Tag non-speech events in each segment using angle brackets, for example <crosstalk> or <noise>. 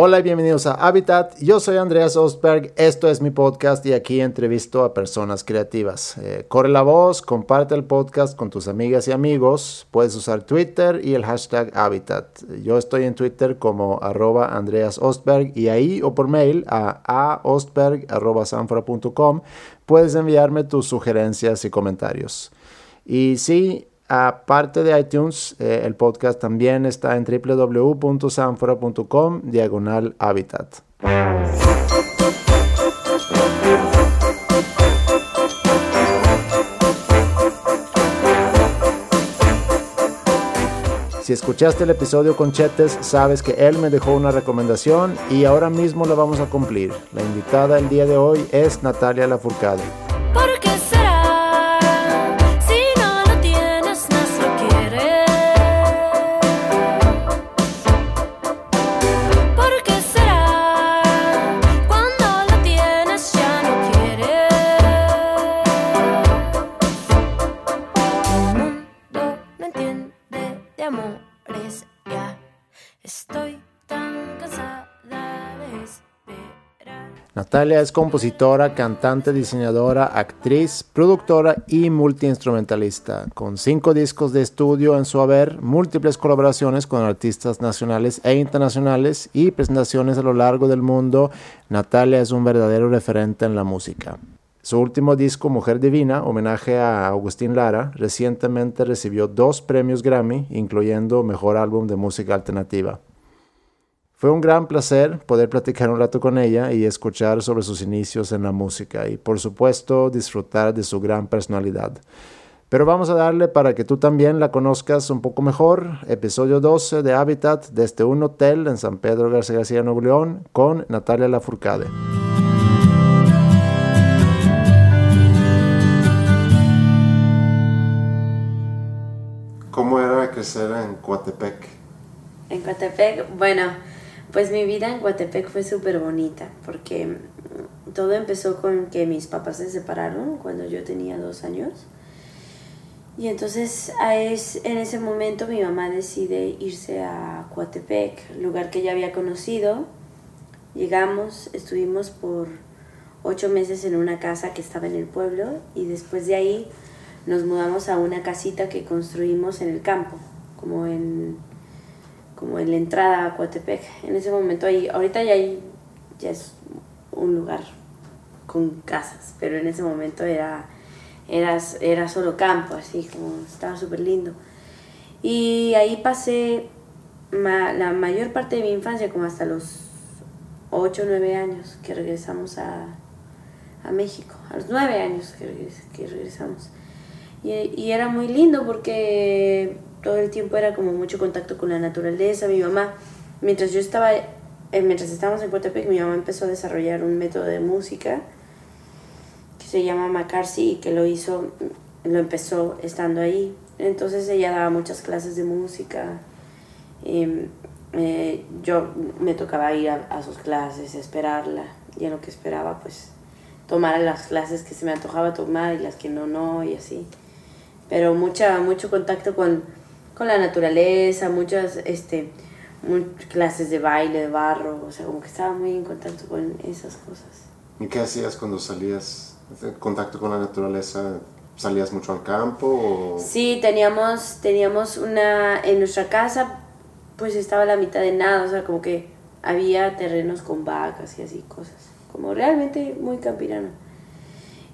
Hola y bienvenidos a Habitat. Yo soy Andreas Ostberg, esto es mi podcast y aquí entrevisto a personas creativas. Eh, corre la voz, comparte el podcast con tus amigas y amigos. Puedes usar Twitter y el hashtag Habitat. Yo estoy en Twitter como arroba Andreas Ostberg y ahí o por mail a aostberg.sanfra.com puedes enviarme tus sugerencias y comentarios. Y sí, Aparte de iTunes, eh, el podcast también está en www.sanfora.com diagonal habitat. Si escuchaste el episodio con Chetes, sabes que él me dejó una recomendación y ahora mismo la vamos a cumplir. La invitada el día de hoy es Natalia Lafourcade. Natalia es compositora, cantante, diseñadora, actriz, productora y multiinstrumentalista, con cinco discos de estudio en su haber, múltiples colaboraciones con artistas nacionales e internacionales y presentaciones a lo largo del mundo. Natalia es un verdadero referente en la música. Su último disco, Mujer Divina, homenaje a Agustín Lara, recientemente recibió dos premios Grammy, incluyendo Mejor Álbum de Música Alternativa. Fue un gran placer poder platicar un rato con ella y escuchar sobre sus inicios en la música y por supuesto disfrutar de su gran personalidad. Pero vamos a darle para que tú también la conozcas un poco mejor. Episodio 12 de Habitat desde un hotel en San Pedro García García Nuevo León con Natalia Lafourcade. ¿Cómo era crecer en Coatepec? En Coatepec, bueno, pues mi vida en Guatepec fue súper bonita porque todo empezó con que mis papás se separaron cuando yo tenía dos años. Y entonces en ese momento mi mamá decide irse a Coatepec, lugar que ya había conocido. Llegamos, estuvimos por ocho meses en una casa que estaba en el pueblo y después de ahí nos mudamos a una casita que construimos en el campo, como en como en la entrada a Coatepec. En ese momento ahí, ahorita ya, hay, ya es un lugar con casas, pero en ese momento era, era, era solo campo, así como estaba súper lindo. Y ahí pasé la mayor parte de mi infancia, como hasta los 8 o 9 años que regresamos a, a, México, a los 9 años que, que regresamos. Y, y, era muy lindo porque todo el tiempo era como mucho contacto con la naturaleza. Mi mamá, mientras yo estaba, eh, mientras estábamos en Coatepec, mi mamá empezó a desarrollar un método de música que se llama McCarthy y que lo hizo, lo empezó estando ahí. Entonces ella daba muchas clases de música. Em, eh, yo me tocaba ir a, a, sus clases, esperarla, y en lo que esperaba, pues tomar las clases que se me antojaba tomar y las que no, no, y así. Pero mucha, mucho contacto con, con la naturaleza, muchas este, clases de baile, de barro, o sea, como que estaba muy en contacto con esas cosas. ¿Y qué hacías cuando salías en contacto con la naturaleza? ¿Salías mucho al campo? O... Sí, teníamos, teníamos una, en nuestra casa, pues estaba la mitad de nada, o sea, como que había terrenos con vacas y así cosas, como realmente muy campirano.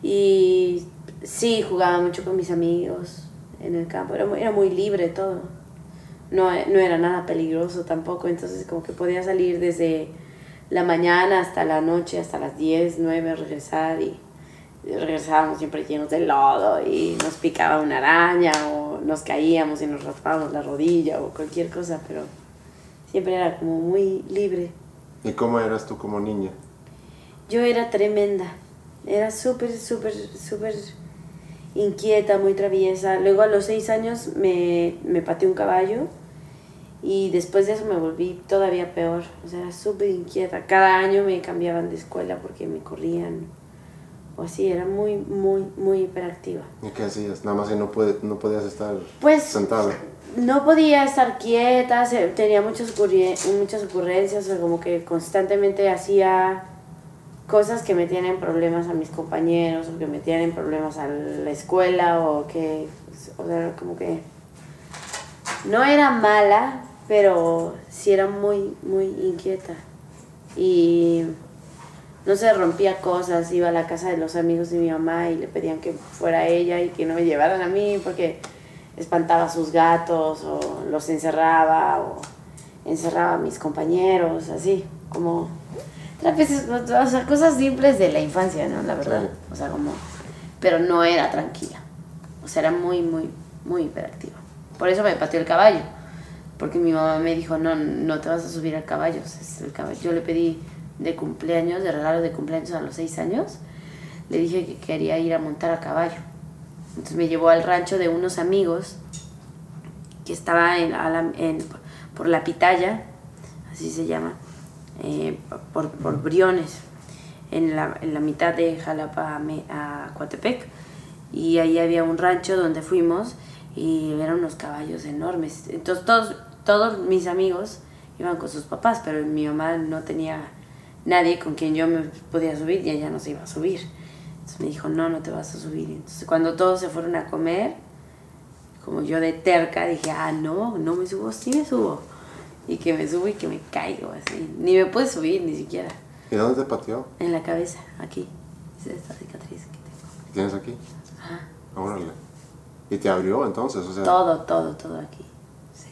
Y sí, jugaba mucho con mis amigos, en el campo. Era muy, era muy libre todo. No, no era nada peligroso tampoco, entonces como que podía salir desde la mañana hasta la noche, hasta las 10, 9, regresar y regresábamos siempre llenos de lodo y nos picaba una araña o nos caíamos y nos raspábamos la rodilla o cualquier cosa, pero siempre era como muy libre. ¿Y cómo eras tú como niña? Yo era tremenda, era súper, súper, súper inquieta, muy traviesa. Luego a los seis años me, me pateé un caballo y después de eso me volví todavía peor. O sea, súper inquieta. Cada año me cambiaban de escuela porque me corrían. O así, era muy, muy, muy hiperactiva. ¿Y qué hacías? Nada más que no, puede, no podías estar pues, sentada. no podía estar quieta, tenía muchas, muchas ocurrencias, como que constantemente hacía cosas que me tienen problemas a mis compañeros o que me tienen problemas a la escuela o que, o sea, como que no era mala, pero sí era muy, muy inquieta. Y no se rompía cosas, iba a la casa de los amigos de mi mamá y le pedían que fuera ella y que no me llevaran a mí porque espantaba a sus gatos o los encerraba o encerraba a mis compañeros, así, como o sea, cosas simples de la infancia, ¿no? La verdad. O sea, como, pero no era tranquila. O sea, era muy, muy, muy hiperactiva. Por eso me pateó el caballo. Porque mi mamá me dijo, no, no te vas a subir al caballo. Es el caballo. Yo le pedí de cumpleaños, de regalo de cumpleaños a los seis años. Le dije que quería ir a montar a caballo. Entonces me llevó al rancho de unos amigos que estaba en, en, por la pitaya, así se llama, eh, por, por, Briones, en la, en la, mitad de Jalapa a, Coatepec. Y ahí había un rancho donde fuimos y eran unos caballos enormes. Entonces todos, todos mis amigos iban con sus papás, pero mi mamá no tenía nadie con quien yo me podía subir y ella no se iba a subir. Entonces me dijo, no, no te vas a subir. Entonces cuando todos se fueron a comer, como yo de terca, dije, ah, no, no me subo, sí me subo. Y que me subo y que me caigo así. Ni me puedo subir, ni siquiera. ¿Y dónde te pateó? En la cabeza, aquí. Es esta cicatriz que tengo. ¿Tienes aquí? Ajá. Órale. ¿Y te abrió entonces? O sea... Todo, todo, todo aquí. Sí.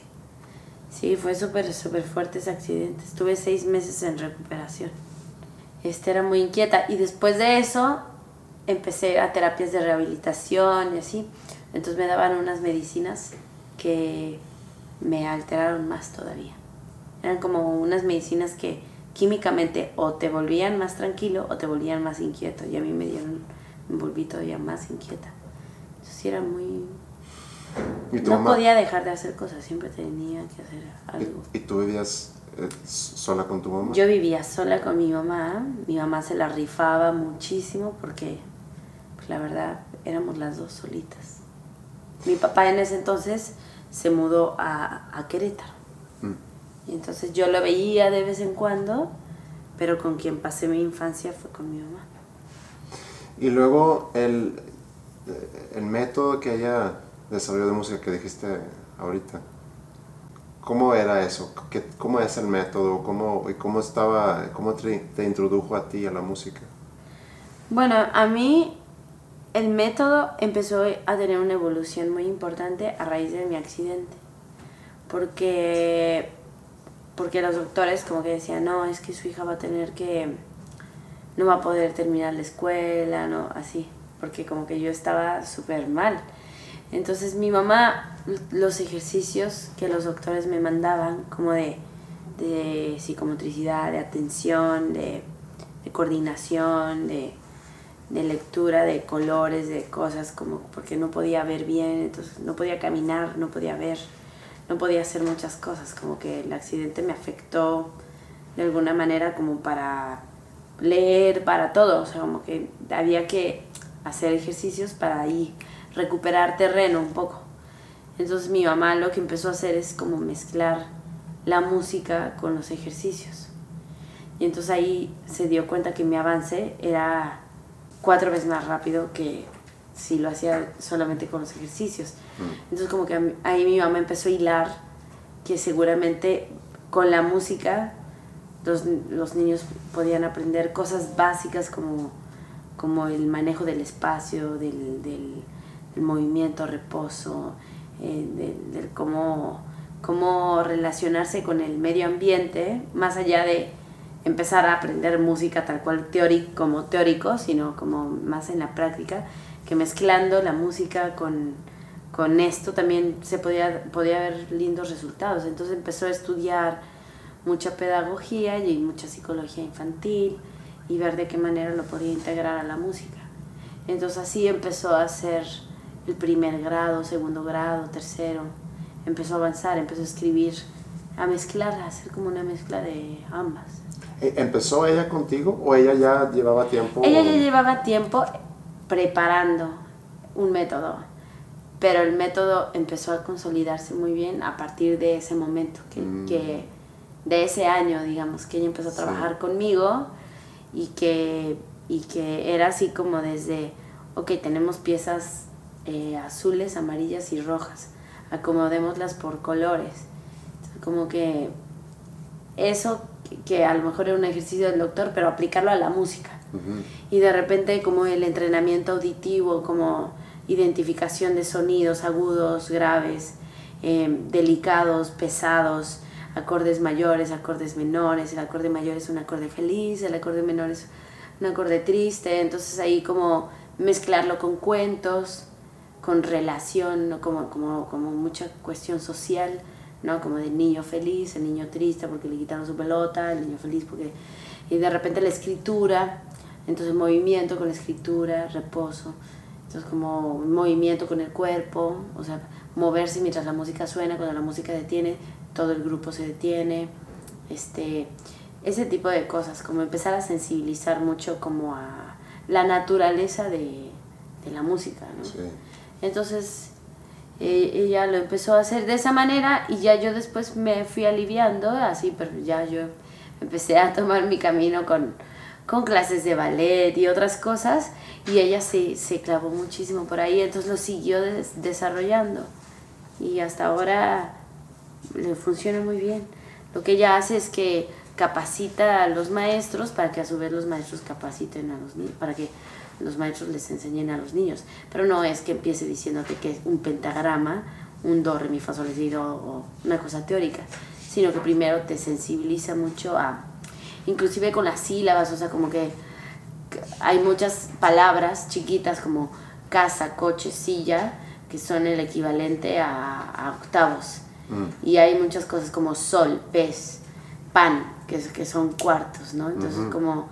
Sí, fue súper, súper fuerte ese accidente. Estuve seis meses en recuperación. Este era muy inquieta. Y después de eso, empecé a terapias de rehabilitación y así. Entonces me daban unas medicinas que me alteraron más todavía. Eran como unas medicinas que químicamente o te volvían más tranquilo o te volvían más inquieto. Y a mí me dieron, me volví todavía más inquieta. Entonces era muy... no podía dejar de hacer cosas, siempre tenía que hacer algo. ¿Y, tú vivías eh, sola con tu mamá? Yo vivía sola con mi mamá. Mi mamá se la rifaba muchísimo porque, pues, la verdad, éramos las dos solitas. Mi papá en ese entonces se mudó a, a Querétaro. Y entonces yo lo veía de vez en cuando, pero con quien pasé mi infancia fue con mi mamá. Y luego el, el método que haya desarrollo de música que dijiste ahorita, ¿cómo era eso? ¿Qué, ¿Cómo es el método? ¿Cómo, y cómo, estaba, cómo te, te introdujo a ti a la música? Bueno, a mí el método empezó a tener una evolución muy importante a raíz de mi accidente. Porque, porque los doctores como que decían, no, es que su hija va a tener que, no va a poder terminar la escuela, no, así. Porque como que yo estaba súper mal. Entonces mi mamá, los ejercicios que los doctores me mandaban, como de, de psicomotricidad, de atención, de, de coordinación, de de lectura de colores, de cosas, como porque no podía ver bien, entonces no podía caminar, no podía ver, no podía hacer muchas cosas, como que el accidente me afectó de alguna manera como para leer, para todo, o sea, como que había que hacer ejercicios para ahí recuperar terreno un poco. Entonces mi mamá lo que empezó a hacer es como mezclar la música con los ejercicios. Y entonces ahí se dio cuenta que mi avance era cuatro veces más rápido que si lo hacía solamente con los ejercicios. Mm. Entonces como que ahí mi mamá empezó a hilar que seguramente con la música los, los niños podían aprender cosas básicas como, como el manejo del espacio, del, del, movimiento, reposo, eh, del, cómo, cómo relacionarse con el medio ambiente, más allá de empezar a aprender música tal cual teórico, como teórico, sino como más en la práctica, que mezclando la música con, con esto también se podía, podía ver lindos resultados. Entonces empezó a estudiar mucha pedagogía y mucha psicología infantil y ver de qué manera lo podía integrar a la música. Entonces así empezó a hacer el primer grado, segundo grado, tercero. Empezó a avanzar, empezó a escribir, a mezclar, a hacer como una mezcla de ambas. Eh, ¿Empezó ella contigo o ella ya llevaba tiempo? Ella ya llevaba tiempo preparando un método, pero el método empezó a consolidarse muy bien a partir de ese momento, que, Mm. que de ese año, digamos, que ella empezó a trabajar conmigo y que, y que era así como desde, ok, tenemos piezas eh, azules, amarillas y rojas, acomodémoslas por colores. Como que eso, que, que a lo mejor era un ejercicio del doctor, pero aplicarlo a la música. Y de repente como el entrenamiento auditivo, como identificación de sonidos agudos, graves, eh, delicados, pesados, acordes mayores, acordes menores, el acorde mayor es un acorde feliz, el acorde menor es un acorde triste, entonces ahí como mezclarlo con cuentos, con relación, ¿no? como, como, como mucha cuestión social, ¿no? Como del niño feliz, el niño triste porque le quitaron su pelota, el niño feliz porque... Y de repente la escritura, entonces movimiento con la escritura, reposo, entonces como movimiento con el cuerpo, o sea, moverse mientras la música suena, cuando la música detiene, todo el grupo se detiene, este, ese tipo de cosas, como empezar a sensibilizar mucho como a la naturaleza de, de la música, ¿no? Sí. Entonces eh, ella lo empezó a hacer de esa manera y ya yo después me fui aliviando, así, pero ya yo empecé a tomar mi camino con, con clases de ballet y otras cosas y ella se, se clavó muchísimo por ahí, entonces lo siguió des- desarrollando y hasta ahora le funciona muy bien. Lo que ella hace es que capacita a los maestros para que a su vez los maestros capaciten a los niños, para que los maestros les enseñen a los niños. Pero no es que empiece diciéndote que es un pentagrama, un do, re, mi, fa, sol, o una cosa teórica, sino que primero te sensibiliza mucho a, inclusive con las sílabas, o sea, como que hay muchas palabras chiquitas como casa, coche, silla, que son el equivalente a, a octavos. Mm. Y hay muchas cosas como sol, pez, pan, que, que son cuartos, ¿no? Entonces como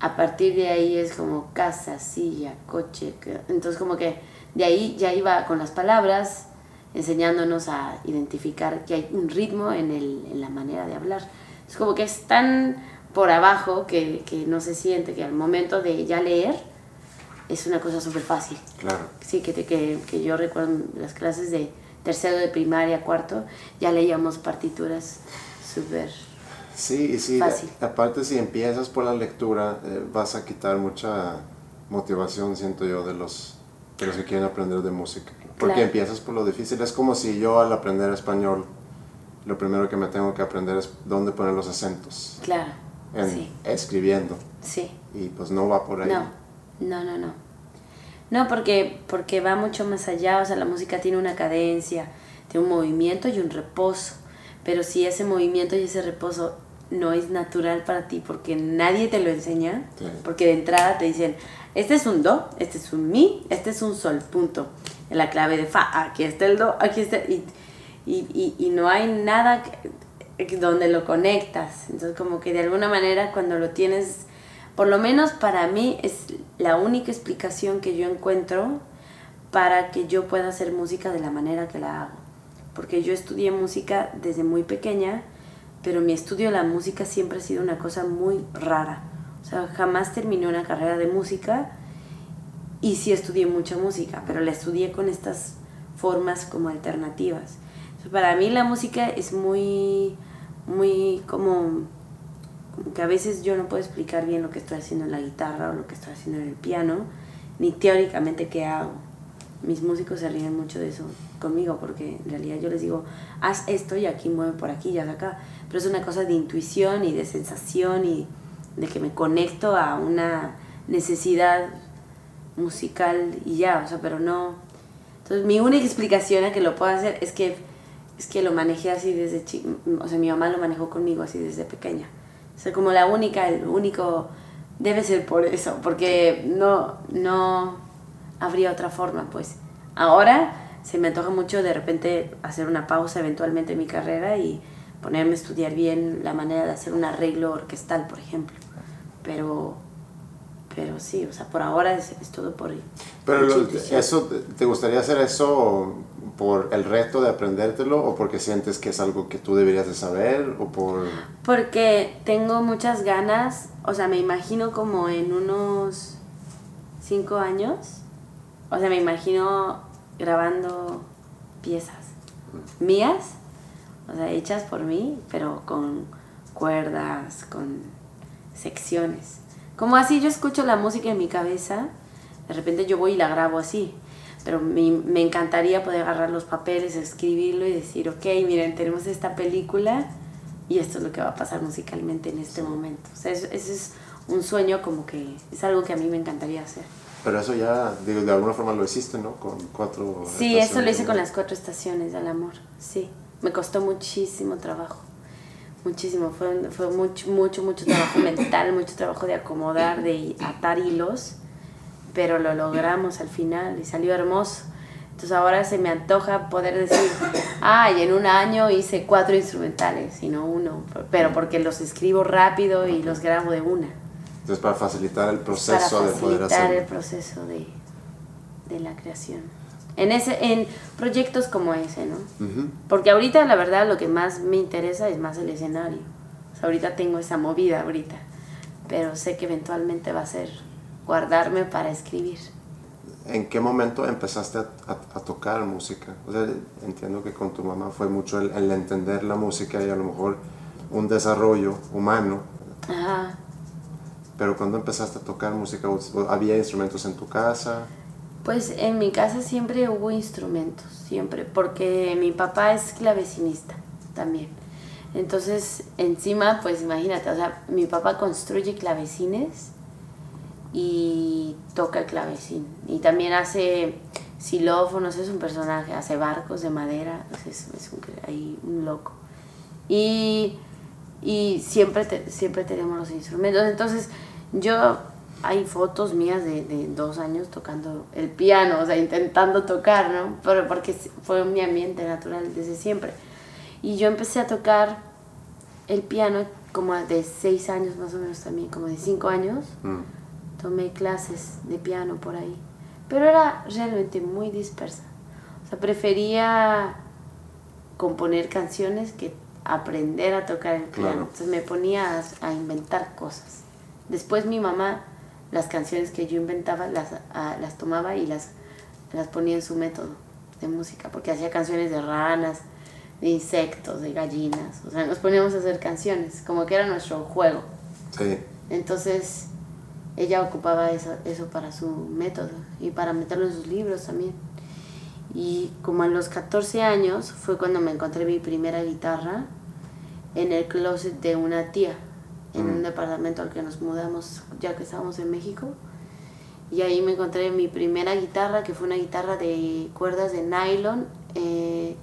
a partir de ahí es como casa, silla, coche. que- entonces como que de ahí ya iba con las palabras enseñándonos a identificar que hay un ritmo en, el, en la manera de hablar. Es como que es tan por abajo que, que no se siente que al momento de ya leer es una cosa súper fácil. Claro. Sí, que, te- que, que yo recuerdo las clases de tercero de primaria, cuarto, ya leíamos partituras súper... Sí, sí, Fácil. aparte si empiezas por la lectura, eh, vas a quitar mucha motivación, siento yo, de los, de los que quieren aprender de música. Porque Claro. empiezas por lo difícil. Es como si yo al aprender español, lo primero que me tengo que aprender es dónde poner los acentos Claro, en sí, escribiendo. sí. Y pues no va por ahí. No, no, no, no. No, porque, porque va mucho más allá, o sea, la música tiene una cadencia, tiene un movimiento y un reposo, pero si ese movimiento y ese reposo no es natural para ti porque nadie te lo enseña, Sí. porque de entrada te dicen, este es un do, este es un mi, este es un sol, punto. En la clave de fa, aquí está el do, aquí está, y, y, y, y no hay nada que- que- donde lo conectas. Entonces como que de alguna manera cuando lo tienes, por lo menos para mí es la única explicación que yo encuentro para que yo pueda hacer música de la manera que la hago. Porque yo estudié música desde muy pequeña, pero mi estudio de la música siempre ha sido una cosa muy rara. O sea, jamás terminé una carrera de música y sí estudié mucha música, pero la estudié con estas formas como alternativas. Para mí la música es muy, muy como, que a veces yo no puedo explicar bien lo que estoy haciendo en la guitarra o lo que estoy haciendo en el piano, ni teóricamente qué hago. Mis músicos se ríen mucho de eso conmigo porque en realidad yo les digo, haz esto y aquí mueve por aquí y haz acá. Pero es una cosa de intuición y de sensación y de que me conecto a una necesidad musical y ya, o sea, pero no. Entonces, mi única explicación a que lo puedo hacer es que es que lo manejé así desde chico, o sea, mi mamá lo manejó conmigo así desde pequeña. O sea, como la única, el único debe ser por eso, porque no no habría otra forma, pues. Ahora se me antoja mucho de repente hacer una pausa eventualmente en mi carrera y ponerme a estudiar bien la manera de hacer un arreglo orquestal, por ejemplo. Pero pero sí, o sea, por ahora es, es todo por Pero lo- eso, ¿te gustaría hacer eso por el reto de aprendértelo o porque sientes que es algo que tú deberías de saber o por... Porque tengo muchas ganas, o sea, me imagino como en unos cinco años, o sea, me imagino grabando piezas mías, o sea, hechas por mí, pero con cuerdas, con secciones. Como así yo escucho la música en mi cabeza, de repente yo voy y la grabo así. Pero me, me encantaría poder agarrar los papeles, escribirlo y decir, ok, miren, tenemos esta película y esto es lo que va a pasar musicalmente en este momento. O sea, ese es un sueño como que es algo que a mí me encantaría hacer. Pero eso ya, digo, de alguna forma lo hiciste, ¿no? Con cuatro... Sí, eso lo hice con las cuatro estaciones del amor, sí. Me costó muchísimo trabajo, muchísimo. Fue, fue mucho, mucho, mucho trabajo mental, mucho trabajo de acomodar, de atar hilos, pero lo logramos al final y salió hermoso. Entonces ahora se me antoja poder decir, ay, en un año hice cuatro instrumentales y no uno, pero porque los escribo rápido y los grabo de una. Entonces, para facilitar el proceso de poder hacerlo. el proceso de, de, la creación. En, ese, en proyectos como ese, ¿no? Porque ahorita, la verdad, lo que más me interesa es más el escenario. O sea, ahorita tengo esa movida, ahorita. Pero sé que eventualmente va a ser guardarme para escribir. ¿En qué momento empezaste a, a, tocar música? O sea, entiendo que con tu mamá fue mucho el, el entender la música y a lo mejor un desarrollo humano. Ajá pero cuando empezaste a tocar música, ¿había instrumentos en tu casa? Pues en mi casa siempre hubo instrumentos, siempre, porque mi papá es clavecinista también. Entonces, encima, pues imagínate, o sea, mi papá construye clavecines y toca el clavecín. Y también hace xilófonos, es un personaje, hace barcos de madera, es, es un, ahí un loco. Y, y siempre, siempre tenemos los instrumentos. Entonces, yo, hay fotos mías de, de, dos años tocando el piano, o sea, intentando tocar, ¿no? Pero porque fue mi ambiente natural desde siempre. Y yo empecé a tocar el piano como de seis años más o menos también, como de cinco años. Mm. Tomé clases de piano por ahí. Pero era realmente muy dispersa. O sea, prefería componer canciones que aprender a tocar el piano. Entonces me ponía a inventar cosas. Después mi mamá, las canciones que yo inventaba, las, ah, las tomaba y las, las ponía en su método de música, porque hacía canciones de ranas, de insectos, de gallinas, o sea, nos poníamos a hacer canciones, como que era nuestro juego. Sí. Entonces, ella ocupaba eso, eso para su método y para meterlo en sus libros también. Y como a los 14 años fue cuando me encontré mi primera guitarra en el closet de una tía en un departamento al que nos mudamos ya que estábamos en México. Y ahí me encontré mi primera guitarra, que fue una guitarra de cuerdas de nylon, eh,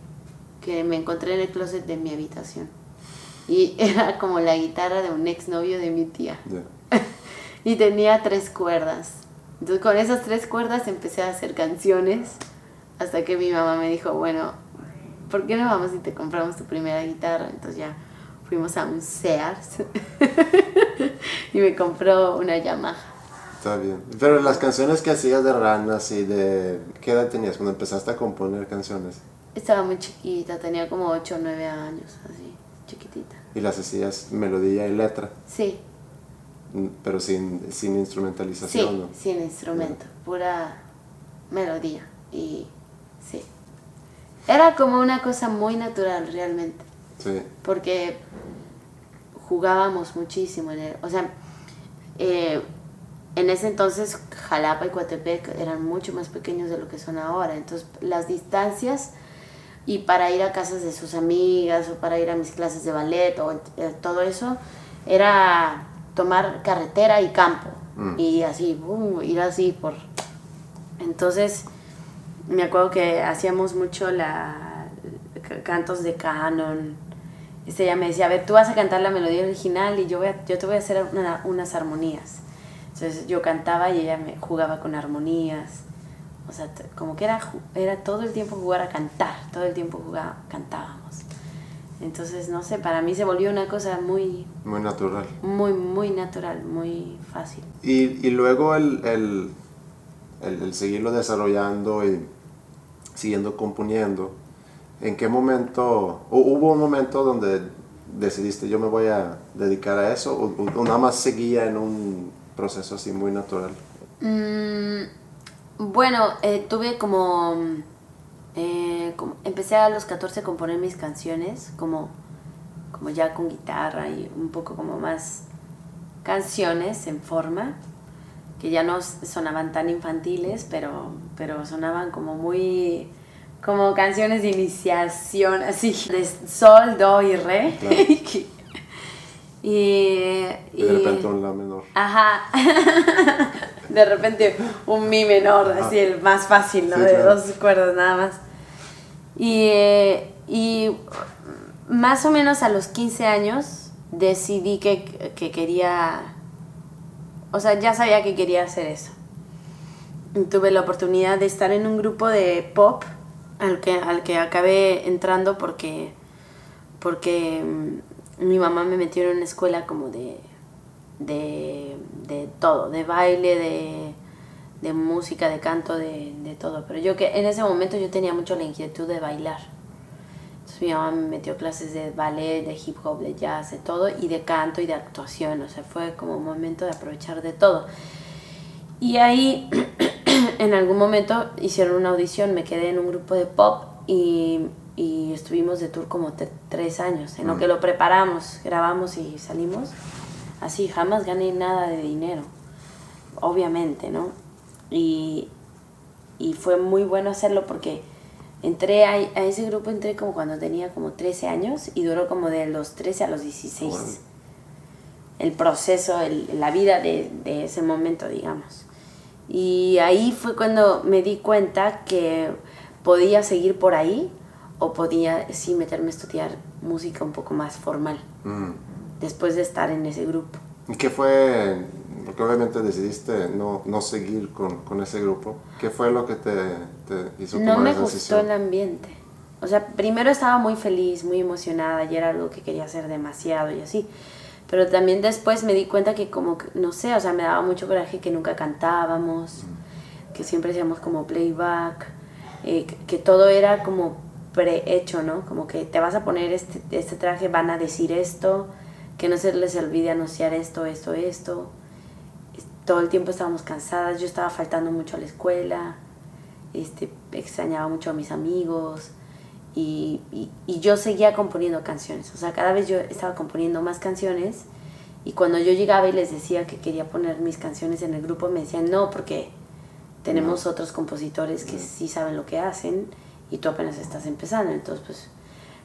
que me encontré en el closet de mi habitación. Y <laughs> era como la guitarra de un exnovio de mi tía. <laughs> y tenía tres cuerdas. Entonces con esas tres cuerdas empecé a hacer canciones hasta que mi mamá me dijo, bueno, ¿por qué no vamos y te compramos tu primera guitarra? Entonces ya fuimos a un Sears <laughs> y me compró una Yamaha. Está bien. Pero las canciones que hacías de ranas y de... ¿Qué edad tenías cuando empezaste a componer canciones? Estaba muy chiquita, tenía como 8 o 9 años, así, chiquitita. ¿Y las hacías melodía y letra? Sí. Pero sin, sin instrumentalización, sí, sin instrumento, pura melodía y sí. Era como una cosa muy natural realmente. Sí. Porque jugábamos muchísimo. En o sea, eh, en ese entonces Jalapa y Coatepec eran mucho más pequeños de lo que son ahora. Entonces las distancias y para ir a casas de sus amigas o para ir a mis clases de ballet o eh, todo eso era tomar carretera y campo mm. y así, ir así por... Entonces me acuerdo que hacíamos mucho la cantos de canon este, ella me decía, a ver, tú vas a cantar la melodía original y yo, voy yo te voy a hacer unas armonías. Entonces yo cantaba y ella me jugaba con armonías. O sea, como que era, era todo el tiempo jugar a cantar, todo el tiempo jugaba, cantábamos. Entonces, no sé, para mí se volvió una cosa muy... Muy natural. Muy, muy natural, muy fácil. Y, y luego el, el, el, el seguirlo desarrollando y siguiendo componiendo, ¿En qué momento, hubo un momento donde decidiste yo me voy a dedicar a eso o, nada más seguía en un proceso así muy natural? Mm, bueno, eh, tuve como Eh, empecé a los 14 a componer mis canciones, como, como ya con guitarra y un poco como más canciones en forma, que ya no sonaban tan infantiles, pero, pero sonaban como muy como canciones de iniciación, así, de sol, do y re. y, <laughs> y, de repente un la menor. Ajá. <laughs> de repente un mi menor, así el más fácil, ¿no? de dos cuerdas nada más. Y, y más o menos a los 15 años decidí que, que quería, o sea, ya sabía que quería hacer eso. tuve la oportunidad de estar en un grupo de pop al que, al que acabé entrando porque, porque mm, mi mamá me metió en una escuela como de, de, de todo, de baile, de, de música, de canto, de, de, todo. Pero yo que en ese momento yo tenía mucho la inquietud de bailar. Entonces mi mamá me metió clases de ballet, de hip hop, de jazz, de todo, y de canto y de actuación. O sea, fue como un momento de aprovechar de todo. Y ahí <clears throat> en algún momento hicieron una audición, me quedé en un grupo de pop y, y estuvimos de tour como tres años, en lo mm. que lo preparamos, grabamos y salimos. Así, jamás gané nada de dinero, obviamente, ¿no? Y, y fue muy bueno hacerlo porque entré a, a, ese grupo, entré como cuando tenía como 13 años y duró como de los 13 a los 16. El proceso, el, la vida de, de ese momento, digamos. Y ahí fue cuando me di cuenta que podía seguir por ahí o podía sí meterme a estudiar música un poco más formal. Mm. Después de estar en ese grupo. ¿Y qué fue? Porque obviamente decidiste no, no seguir con, con, ese grupo. ¿Qué fue lo que te, te hizo tomar No me gustó el ambiente. O sea, primero estaba muy feliz, muy emocionada y era algo que quería hacer demasiado y así. Pero también después me di cuenta que como, no sé, o sea, me daba mucho coraje que nunca cantábamos, que siempre hacíamos como playback, eh, que, todo era como prehecho, ¿no? Como que te vas a poner este, este traje, van a decir esto, que no se les olvide anunciar esto, esto, esto. Todo el tiempo estábamos cansadas, yo estaba faltando mucho a la escuela, este, extrañaba mucho a mis amigos y, y, yo seguía componiendo canciones. O sea, cada vez yo estaba componiendo más canciones y cuando yo llegaba y les decía que quería poner mis canciones en el grupo, me decían no, porque tenemos otros compositores que sí saben lo que hacen y tú apenas estás empezando. Entonces, pues,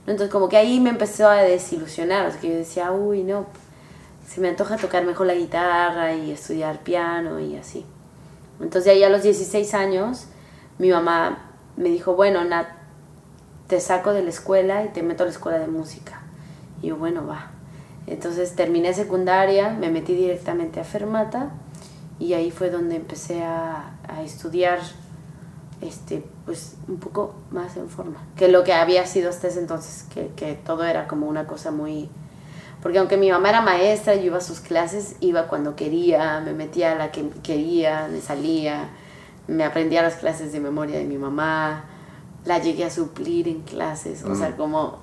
entonces como que ahí me empezó a desilusionar. O sea, que yo decía, uy, no, se me antoja tocar mejor la guitarra y estudiar piano y así. Entonces ahí a los 16 años, mi mamá me dijo, bueno, Nat, te saco de la escuela y te meto a la escuela de música. Y yo, bueno, va. Entonces terminé secundaria, me metí directamente a Fermata y ahí fue donde empecé a, a, estudiar este, pues un poco más en forma que lo que había sido hasta ese entonces, que, que todo era como una cosa muy... Porque aunque mi mamá era maestra, yo iba a sus clases, iba cuando quería, me metía a la que quería, me salía, me aprendía las clases de memoria de mi mamá, la llegué a suplir en clases, o sea, mm. como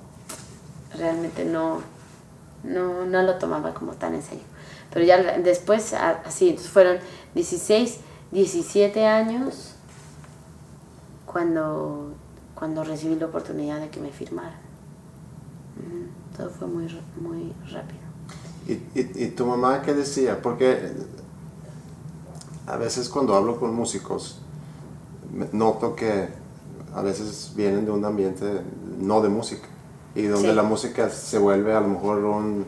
realmente no, no, no lo tomaba como tan en serio. Pero ya después, así, entonces fueron 16, 17 años cuando, cuando recibí la oportunidad de que me firmaran. Todo fue muy, muy rápido. ¿Y, y, y tu mamá qué decía? Porque a veces cuando hablo con músicos, noto que a veces vienen de un ambiente no de música y donde la música se vuelve a lo mejor un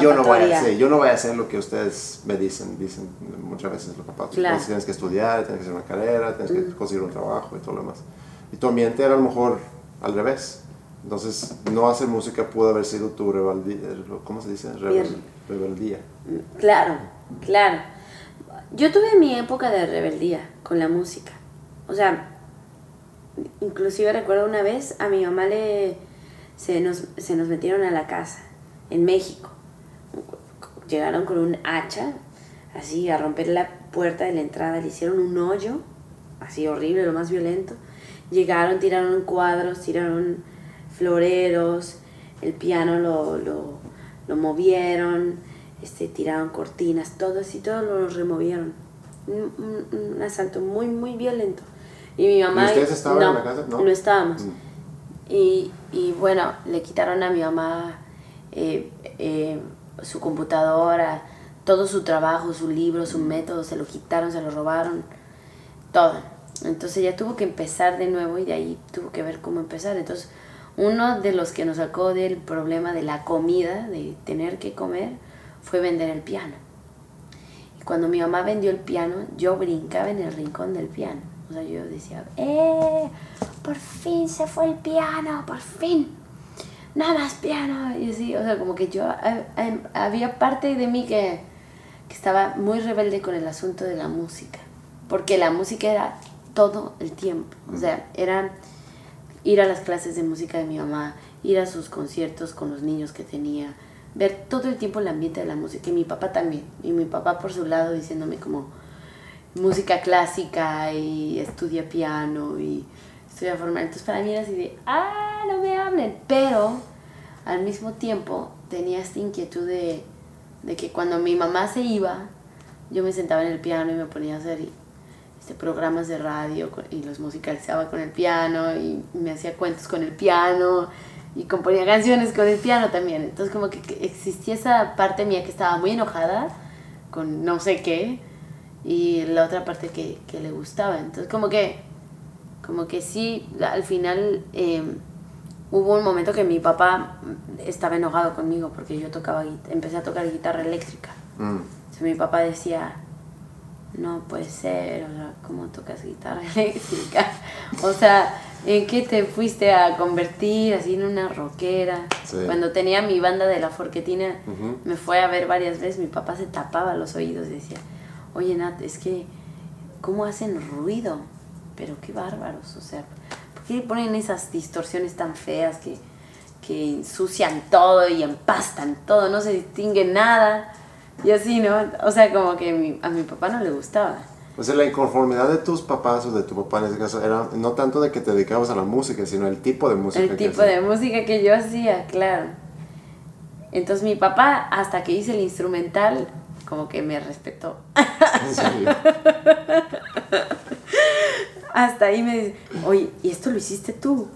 yo no voy a hacer yo no voy a hacer lo que ustedes me dicen dicen muchas veces lo que pasa. Tienes que estudiar tienes que hacer una carrera tienes que conseguir un trabajo y todo lo demás. Y tu ambiente era a lo mejor al revés. Entonces no hacer música pudo haber sido tu rebeldía cómo se dice rebeldía. Claro claro. Yo tuve mi época de rebeldía con la música. O sea inclusive recuerdo una vez a mi mamá le se nos, se nos metieron a la casa en México. Llegaron con un hacha, así a romper la puerta de la entrada, le hicieron un hoyo, así horrible, lo más violento. Llegaron, tiraron cuadros, tiraron floreros, el piano lo, lo, lo movieron, este, tiraron cortinas, todo así, todo lo removieron. un asalto muy, muy violento Y mi mamá... ¿Y ustedes estaban en la casa? No. No estábamos. Mm. Y, y bueno, le quitaron a mi mamá eh, eh, su computadora, todo su trabajo, su libro, su método, se lo quitaron, se lo robaron, todo. Entonces ella tuvo que empezar de nuevo y de ahí tuvo que ver cómo empezar. Entonces uno de los que nos sacó del problema de la comida, de tener que comer, fue vender el piano. Y cuando mi mamá vendió el piano, yo brincaba en el rincón del piano. O sea, yo decía, ¡eh! Por fin se fue el piano, por fin. Nada más piano. Y así, o sea, como que yo, eh, eh, había parte de mí que, que estaba muy rebelde con el asunto de la música. Porque la música era todo el tiempo. O sea, era ir a las clases de música de mi mamá, ir a sus conciertos con los niños que tenía, ver todo el tiempo el ambiente de la música. Y mi papá también. Y mi papá por su lado diciéndome como música clásica y estudia piano y estudia formal. Entonces para mí era así de, ah, no Pero al mismo tiempo tenía esta inquietud de, de que cuando mi mamá se iba, yo me sentaba en el piano y me ponía a hacer este, programas de radio y los musicalizaba con el piano y me hacía cuentos con el piano y componía canciones con el piano también. Entonces como que existía esa parte mía que estaba muy enojada con no sé qué y la otra parte que, que le gustaba. Entonces como que, como que sí, al final eh, hubo un momento que mi papá estaba enojado conmigo porque yo tocaba, empecé a tocar guitarra eléctrica. Mm. Entonces mi papá decía, no puede ser, o sea, ¿cómo tocas guitarra <laughs> eléctrica? O sea, ¿en qué te fuiste a convertir así en una rockera? Sí. Cuando tenía mi banda de la forquetina, Ujú. me fue a ver varias veces, mi papá se tapaba los oídos y decía, oye Nat, es que, ¿cómo hacen ruido? Pero qué bárbaros, o sea, ¿por qué ponen esas distorsiones tan feas que, que ensucian todo y empastan todo, no se distingue nada? Y así, ¿no? O sea, como que mi- a mi papá no le gustaba. O sea, la inconformidad de tus papás o de tu papá en ese caso era no tanto de que te dedicabas a la música, sino el tipo de música. El que tipo hacías. de música que yo hacía, claro. Entonces mi papá, hasta que hice el instrumental, como que me respetó. <laughs> En serio. <laughs> Hasta ahí me dice, oye, ¿y esto lo hiciste tú?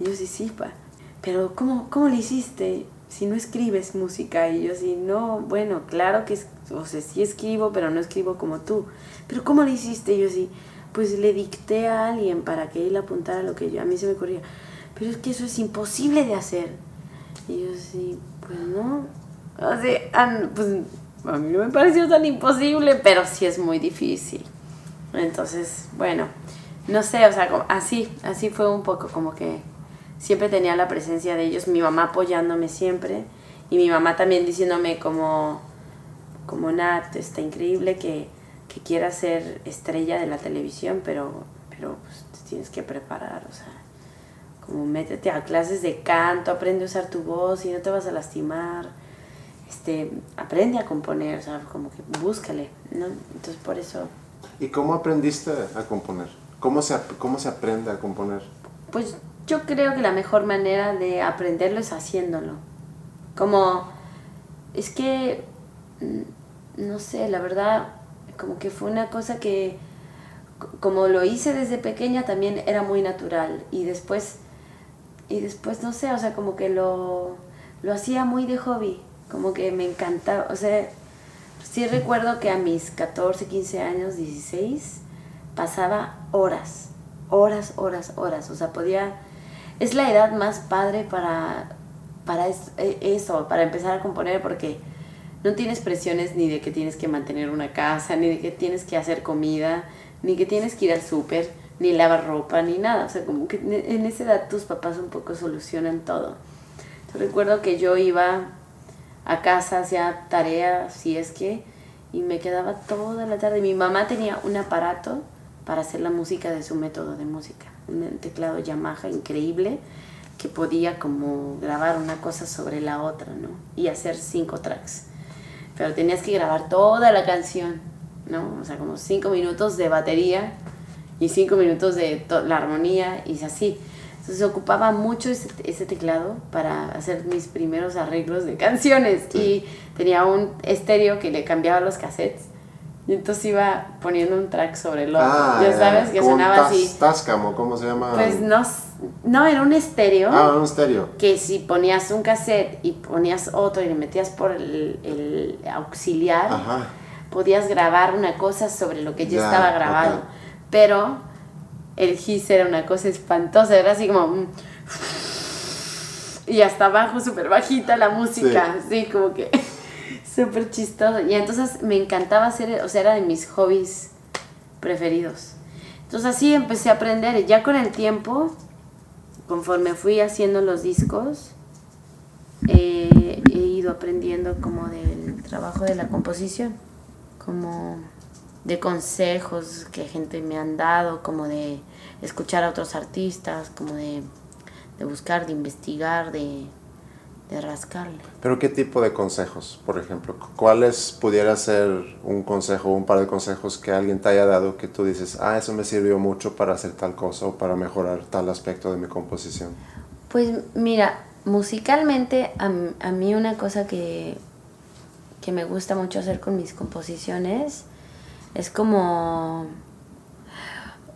Y yo sí, sí, pa. Pero ¿cómo, cómo lo hiciste si no escribes música? Y yo sí, no, bueno, claro que, o sea, sí escribo, pero no escribo como tú. Pero ¿cómo lo hiciste? Y yo sí, pues le dicté a alguien para que él apuntara lo que yo, a mí se me ocurría. Pero es que eso es imposible de hacer. Y yo sí, pues no. O sea, ah, pues a mí no me pareció tan imposible, pero sí es muy difícil. Entonces, bueno, no sé, o sea, así, así fue un poco como que siempre tenía la presencia de ellos, mi mamá apoyándome siempre y mi mamá también diciéndome como, como Nat, está increíble que, que quieras ser estrella de la televisión, pero, pero pues, te tienes que preparar, o sea, como métete a clases de canto, aprende a usar tu voz y no te vas a lastimar, este, aprende a componer, o sea, como que búscale, ¿no? Entonces por eso... ¿Y cómo aprendiste a componer? ¿Cómo se, ¿Cómo se aprende a componer? Pues yo creo que la mejor manera de aprenderlo es haciéndolo. Como, es que, mm, no sé, la verdad, como que fue una cosa que, como lo hice desde pequeña, también era muy natural. Y después, y después, no sé, o sea, como que lo, lo hacía muy de hobby. Como que me encantaba, o sea, sí recuerdo que a mis 14, 15 años, 16, pasaba horas, horas, horas, horas. O sea, podía... Es la edad más padre para, para e- eso, para empezar a componer, porque no tienes presiones ni de que tienes que mantener una casa, ni de que tienes que hacer comida, ni que tienes que ir al súper, ni lavar ropa, ni nada. O sea, como que en- esa edad tus papás un poco solucionan todo. Yo recuerdo que yo iba a casa, hacía tareas, si es que, y me quedaba toda la tarde. Mi mamá tenía un aparato para hacer la música de su método de música, un teclado Yamaha increíble que podía como grabar una cosa sobre la otra, ¿no? Y hacer cinco tracks. Pero tenías que grabar toda la canción, ¿no? O sea, como cinco minutos de batería y cinco minutos de la armonía y así. Entonces ocupaba mucho ese, ese teclado para hacer mis primeros arreglos de canciones y tenía un estéreo que le cambiaba los cassettes Y entonces iba poniendo un track sobre el otro. Ah, ya sabes, que sonaba así. Tascam, ¿cómo se llama? Pues no, no, era un estéreo. Ah, un estéreo. Que si ponías un cassette y ponías otro y le metías por el, el auxiliar, podías grabar una cosa sobre lo que ya, estaba grabado. Pero el hiss era una cosa espantosa, era así como... Y hasta abajo, súper bajita la música, así como que... <laughs> Súper chistoso. Y entonces me encantaba hacer, o sea, era de mis hobbies preferidos. Entonces así empecé a aprender. Ya con el tiempo, conforme fui haciendo los discos, eh, he ido aprendiendo como del trabajo de la composición, como de consejos que gente me han dado, como de escuchar a otros artistas, como de, de buscar, de investigar, de, de rascarle. ¿Pero qué tipo de consejos, por ejemplo? ¿Cuáles pudiera ser un consejo, un par de consejos que alguien te haya dado que tú dices, ah, eso me sirvió mucho para hacer tal cosa o para mejorar tal aspecto de mi composición? Pues mira, musicalmente a, a mí una cosa que, que me gusta mucho hacer con mis composiciones es como...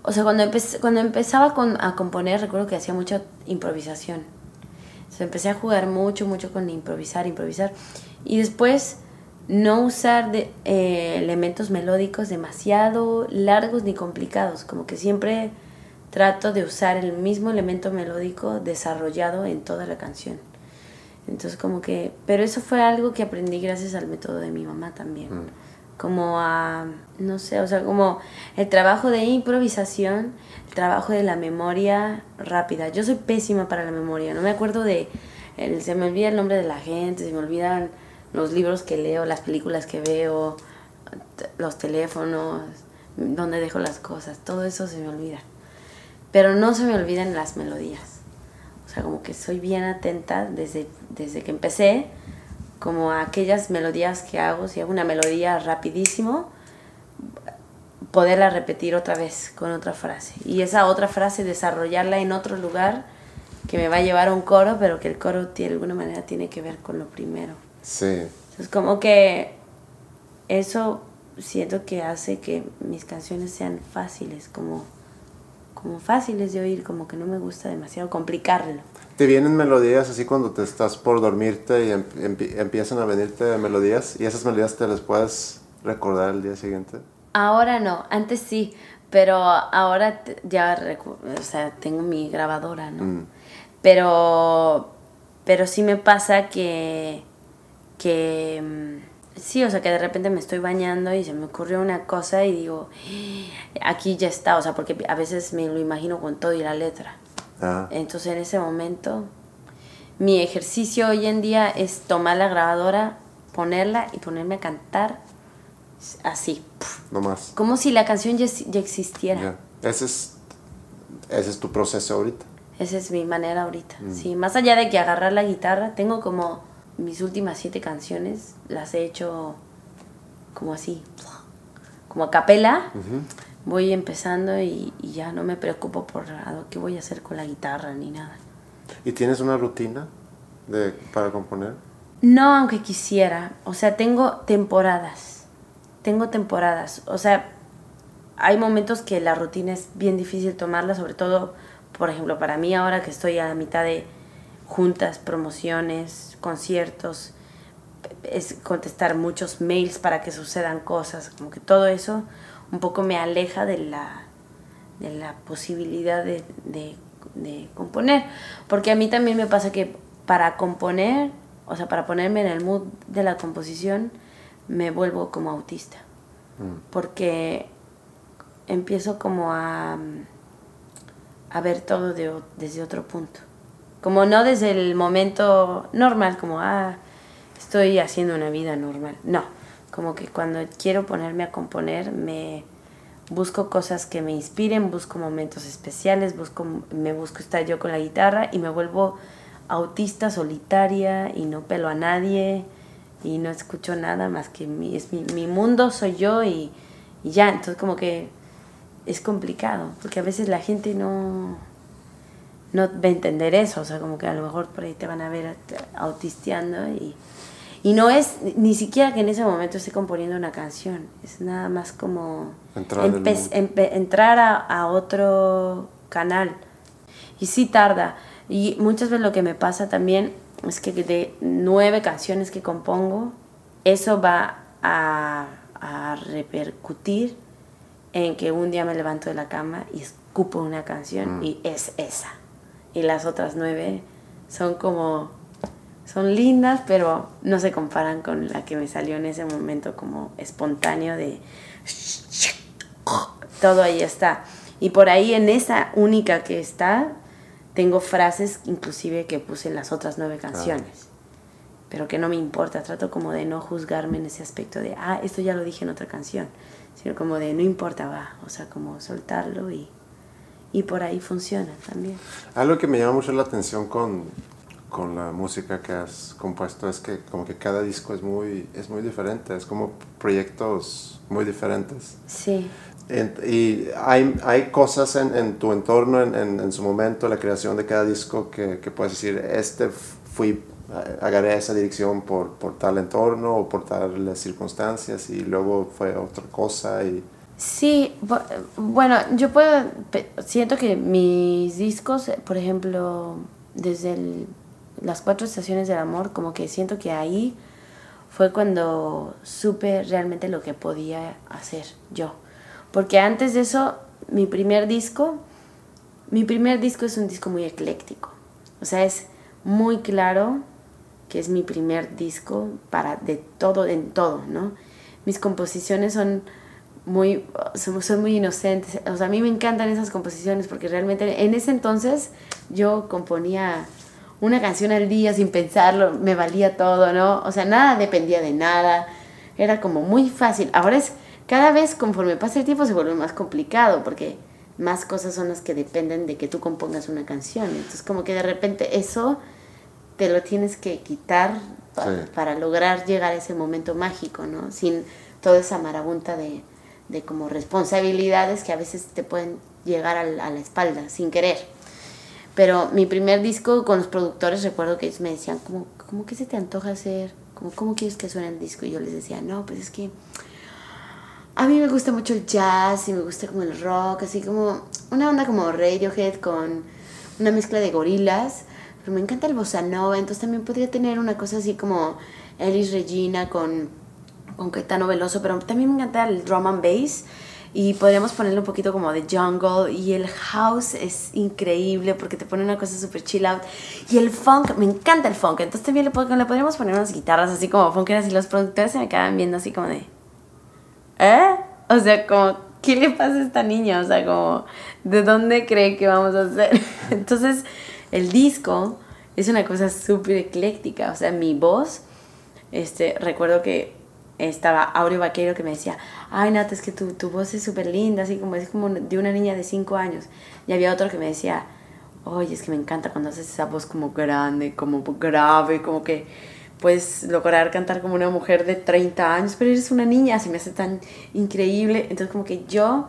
O sea, cuando, cuando empezaba con, a componer, recuerdo que hacía mucha improvisación empecé a jugar mucho, mucho con improvisar, improvisar. Y después no usar de, eh, elementos melódicos demasiado largos ni complicados, como que siempre trato de usar el mismo elemento melódico desarrollado en toda la canción. Entonces como que, pero eso fue algo que aprendí gracias al método de mi mamá también. Mm. Como a, no sé, o sea, como el trabajo de improvisación trabajo de la memoria rápida. Yo soy pésima para la memoria, no me acuerdo de... se me olvida el nombre de la gente, se me olvidan los libros que leo, las películas que veo, los teléfonos, donde dejo las cosas, todo eso se me olvida. Pero no se me olvidan las melodías. O sea, como que soy bien atenta desde, desde que empecé, como a aquellas melodías que hago, si hago una melodía rapidísimo, poderla repetir otra vez con otra frase. Y esa otra frase desarrollarla en otro lugar que me va a llevar a un coro, pero que el coro de alguna manera tiene que ver con lo primero. Sí. Es como que eso siento que hace que mis canciones sean fáciles, como, como fáciles de oír, como que no me gusta demasiado complicarlo. ¿Te vienen melodías así cuando te estás por dormirte y empiezan a venirte melodías y esas melodías te las puedes recordar el día siguiente? Ahora no, antes sí, pero ahora ya, o sea, tengo mi grabadora, ¿no? Mm. Pero, pero sí me pasa que, que, mm, sí, o sea, que de repente me estoy bañando y se me ocurrió una cosa y digo, aquí ya está, o sea, porque a veces me lo imagino con todo y la letra. Ah. Entonces en ese momento, mi ejercicio hoy en día es tomar la grabadora, ponerla y ponerme a cantar así. No más. Como si la canción ya, ya existiera. Ese, es, ese es tu proceso ahorita. Esa es mi manera ahorita. Mm. Sí, más allá de que agarrar la guitarra, tengo como mis últimas siete canciones, las he hecho como así, como a capela. Voy empezando y, ya no me preocupo por qué voy a hacer con la guitarra ni nada. ¿Y tienes una rutina de, para componer? No, aunque quisiera. O sea, tengo temporadas tengo temporadas. O sea, hay momentos que la rutina es bien difícil tomarla, sobre todo, por ejemplo, para mí ahora que estoy a la mitad de juntas, promociones, conciertos, es contestar muchos mails para que sucedan cosas, como que todo eso un poco me aleja de la, de la posibilidad de, de componer. Porque a mí también me pasa que para componer, o sea, para ponerme en el mood de la composición, me vuelvo como autista. Mm. Porque empiezo como a, a ver todo desde otro punto. Como no desde el momento normal, como, ah, estoy haciendo una vida normal. No, como que cuando quiero ponerme a componer, me busco cosas que me inspiren, busco momentos especiales, busco, me busco estar yo con la guitarra y me vuelvo autista, solitaria y no pelo a nadie y no escucho nada más que mi, es mi, mi mundo, soy yo y, y, ya. Entonces como que es complicado, porque a veces la gente no, no va a entender eso, o sea, como que a lo mejor por ahí te van a ver autisteando y, Y no es ni siquiera que en ese momento esté componiendo una canción, es nada más como entrar, a, a, otro canal. Y sí tarda. Y muchas veces lo que me pasa también es que de nueve canciones que compongo, eso va a, a repercutir en que un día me levanto de la cama y escupo una canción mm. y es esa. Y las otras nueve son como, son lindas, pero no se comparan con la que me salió en ese momento como espontáneo de... Todo ahí está. Y por ahí en esa única que está, tengo frases inclusive que puse en las otras nueve canciones. Pero que no me importa, trato como de no juzgarme en ese aspecto de, ah, esto ya lo dije en otra canción. Sino como de, no importa, va. O sea, como soltarlo y, y por ahí funciona también. Algo que me llama mucho la atención con, con la música que has compuesto es que como que cada disco es muy, es muy diferente, es como proyectos muy diferentes. Sí. y hay, hay cosas en, en tu entorno, en, en, su momento, la creación de cada disco, que, que puedes decir, este fui, agarré esa dirección por, por tal entorno o por tales circunstancias y luego fue otra cosa y... Sí, bueno, yo puedo, siento que mis discos, por ejemplo, desde el las cuatro estaciones del amor, como que siento que ahí fue cuando supe realmente lo que podía hacer yo. Porque antes de eso, mi primer disco, mi primer disco es un disco muy ecléctico. O sea, es muy claro que es mi primer disco para de todo en todo, ¿no? Mis composiciones son muy son, muy inocentes. O sea, a mí me encantan esas composiciones porque realmente en ese entonces yo componía una canción al día sin pensarlo, me valía todo, ¿no? O sea, nada dependía de nada, era como muy fácil. Ahora es, cada vez conforme pasa el tiempo se vuelve más complicado porque más cosas son las que dependen de que tú compongas una canción. Entonces como que de repente eso te lo tienes que quitar para, lograr llegar a ese momento mágico, ¿no? Sin toda esa marabunta de, de como responsabilidades que a veces te pueden llegar a la espalda sin querer. Pero mi primer disco con los productores, recuerdo que ellos me decían, ¿cómo, cómo que se te antoja hacer? ¿Cómo, ¿Cómo quieres que suene el disco? Y yo les decía, no, pues es que a mí me gusta mucho el jazz y me gusta como el rock, así como una onda como Radiohead con una mezcla de gorilas. Pero me encanta el bossa nova, entonces también podría tener una cosa así como Elis Regina con, con Caetano Veloso, pero también me encanta el drum and bass y podríamos ponerle un poquito como de jungle y el house es increíble porque te pone una cosa súper chill out y el funk, me encanta el funk, entonces también le, podríamos poner unas guitarras así como funkeras y los productores se me quedan viendo así como de ¿eh? O sea, como ¿qué le pasa a esta niña? O sea, como ¿de dónde cree que vamos a hacer? <laughs> entonces el disco es una cosa súper ecléctica, o sea, mi voz, este, recuerdo que estaba Aureo Vaquero que me decía, ay Nata, es que tu, tu voz es súper linda, así como es como de una niña de 5 años. Y había otro que me decía, oye, es que me encanta cuando haces esa voz como grande, como grave, como que puedes lograr cantar como una mujer de 30 años, pero eres una niña, se me hace tan increíble. Entonces como que yo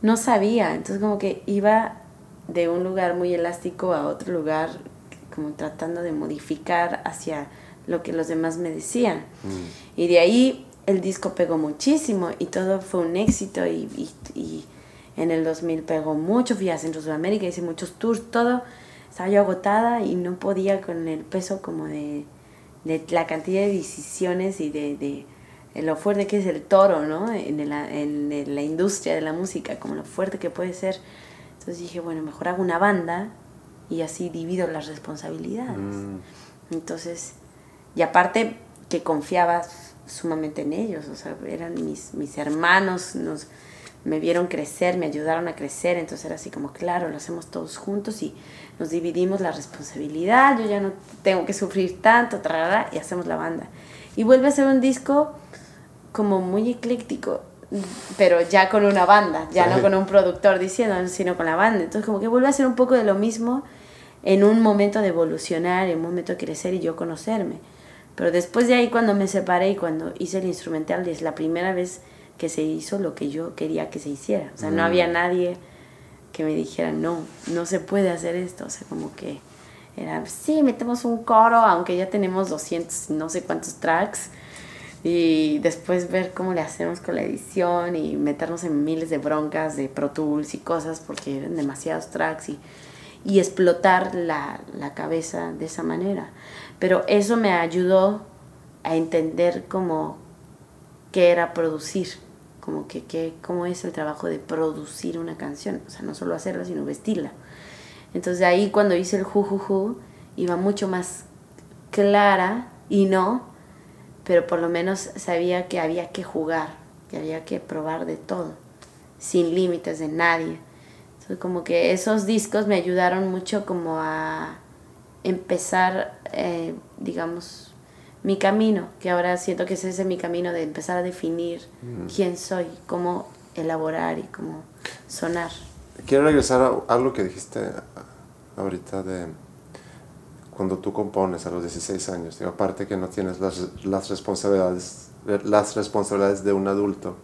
no sabía, entonces como que iba de un lugar muy elástico a otro lugar, como tratando de modificar hacia lo que los demás me decían. Mm. Y de ahí el disco pegó muchísimo y todo fue un éxito y, y, en el 2000 pegó mucho, fui a Centro Sudamérica, hice muchos tours, todo. Estaba yo agotada y no podía con el peso como de, de la cantidad de decisiones y de, de, lo fuerte que es el toro, ¿no? En la, en la industria de la música, como lo fuerte que puede ser. Entonces dije, bueno, mejor hago una banda y así divido las responsabilidades. Mm. Entonces y aparte que confiaba sumamente en ellos, o sea, eran mis, mis hermanos, nos, me vieron crecer, me ayudaron a crecer, entonces era así como, claro, lo hacemos todos juntos y nos dividimos la responsabilidad, yo ya no tengo que sufrir tanto, y hacemos la banda. Y vuelve a ser un disco como muy ecléctico, pero ya con una banda, ya no con un productor diciendo, sino con la banda. Entonces como que vuelve a ser un poco de lo mismo en un momento de evolucionar, en un momento de crecer y yo conocerme. Pero después de ahí, cuando me separé y cuando hice el instrumental, es la primera vez que se hizo lo que yo quería que se hiciera. O sea, no había mm. nadie que me dijera, no, no se puede hacer esto. O sea, como que era, sí, metemos un coro, aunque ya tenemos 200, no sé cuántos tracks. Y después ver cómo le hacemos con la edición y meternos en miles de broncas de Pro Tools y cosas porque eran demasiados tracks y, y explotar la, la cabeza de esa manera. Pero eso me ayudó a entender cómo qué era producir, como que, que, cómo es el trabajo de producir una canción, o sea, no solo hacerla, sino vestirla. Entonces ahí cuando hice el jujuju iba mucho más clara y no, pero por lo menos sabía que había que jugar, que había que probar de todo, sin límites de nadie. Entonces como que esos discos me ayudaron mucho como a empezar, eh, digamos, mi camino, que ahora siento que ese es mi camino de empezar a definir quién soy, cómo elaborar y cómo sonar. Quiero regresar a algo que dijiste ahorita de cuando tú compones a los 16 años, digo, aparte que no tienes las, las, responsabilidades, las responsabilidades de un adulto,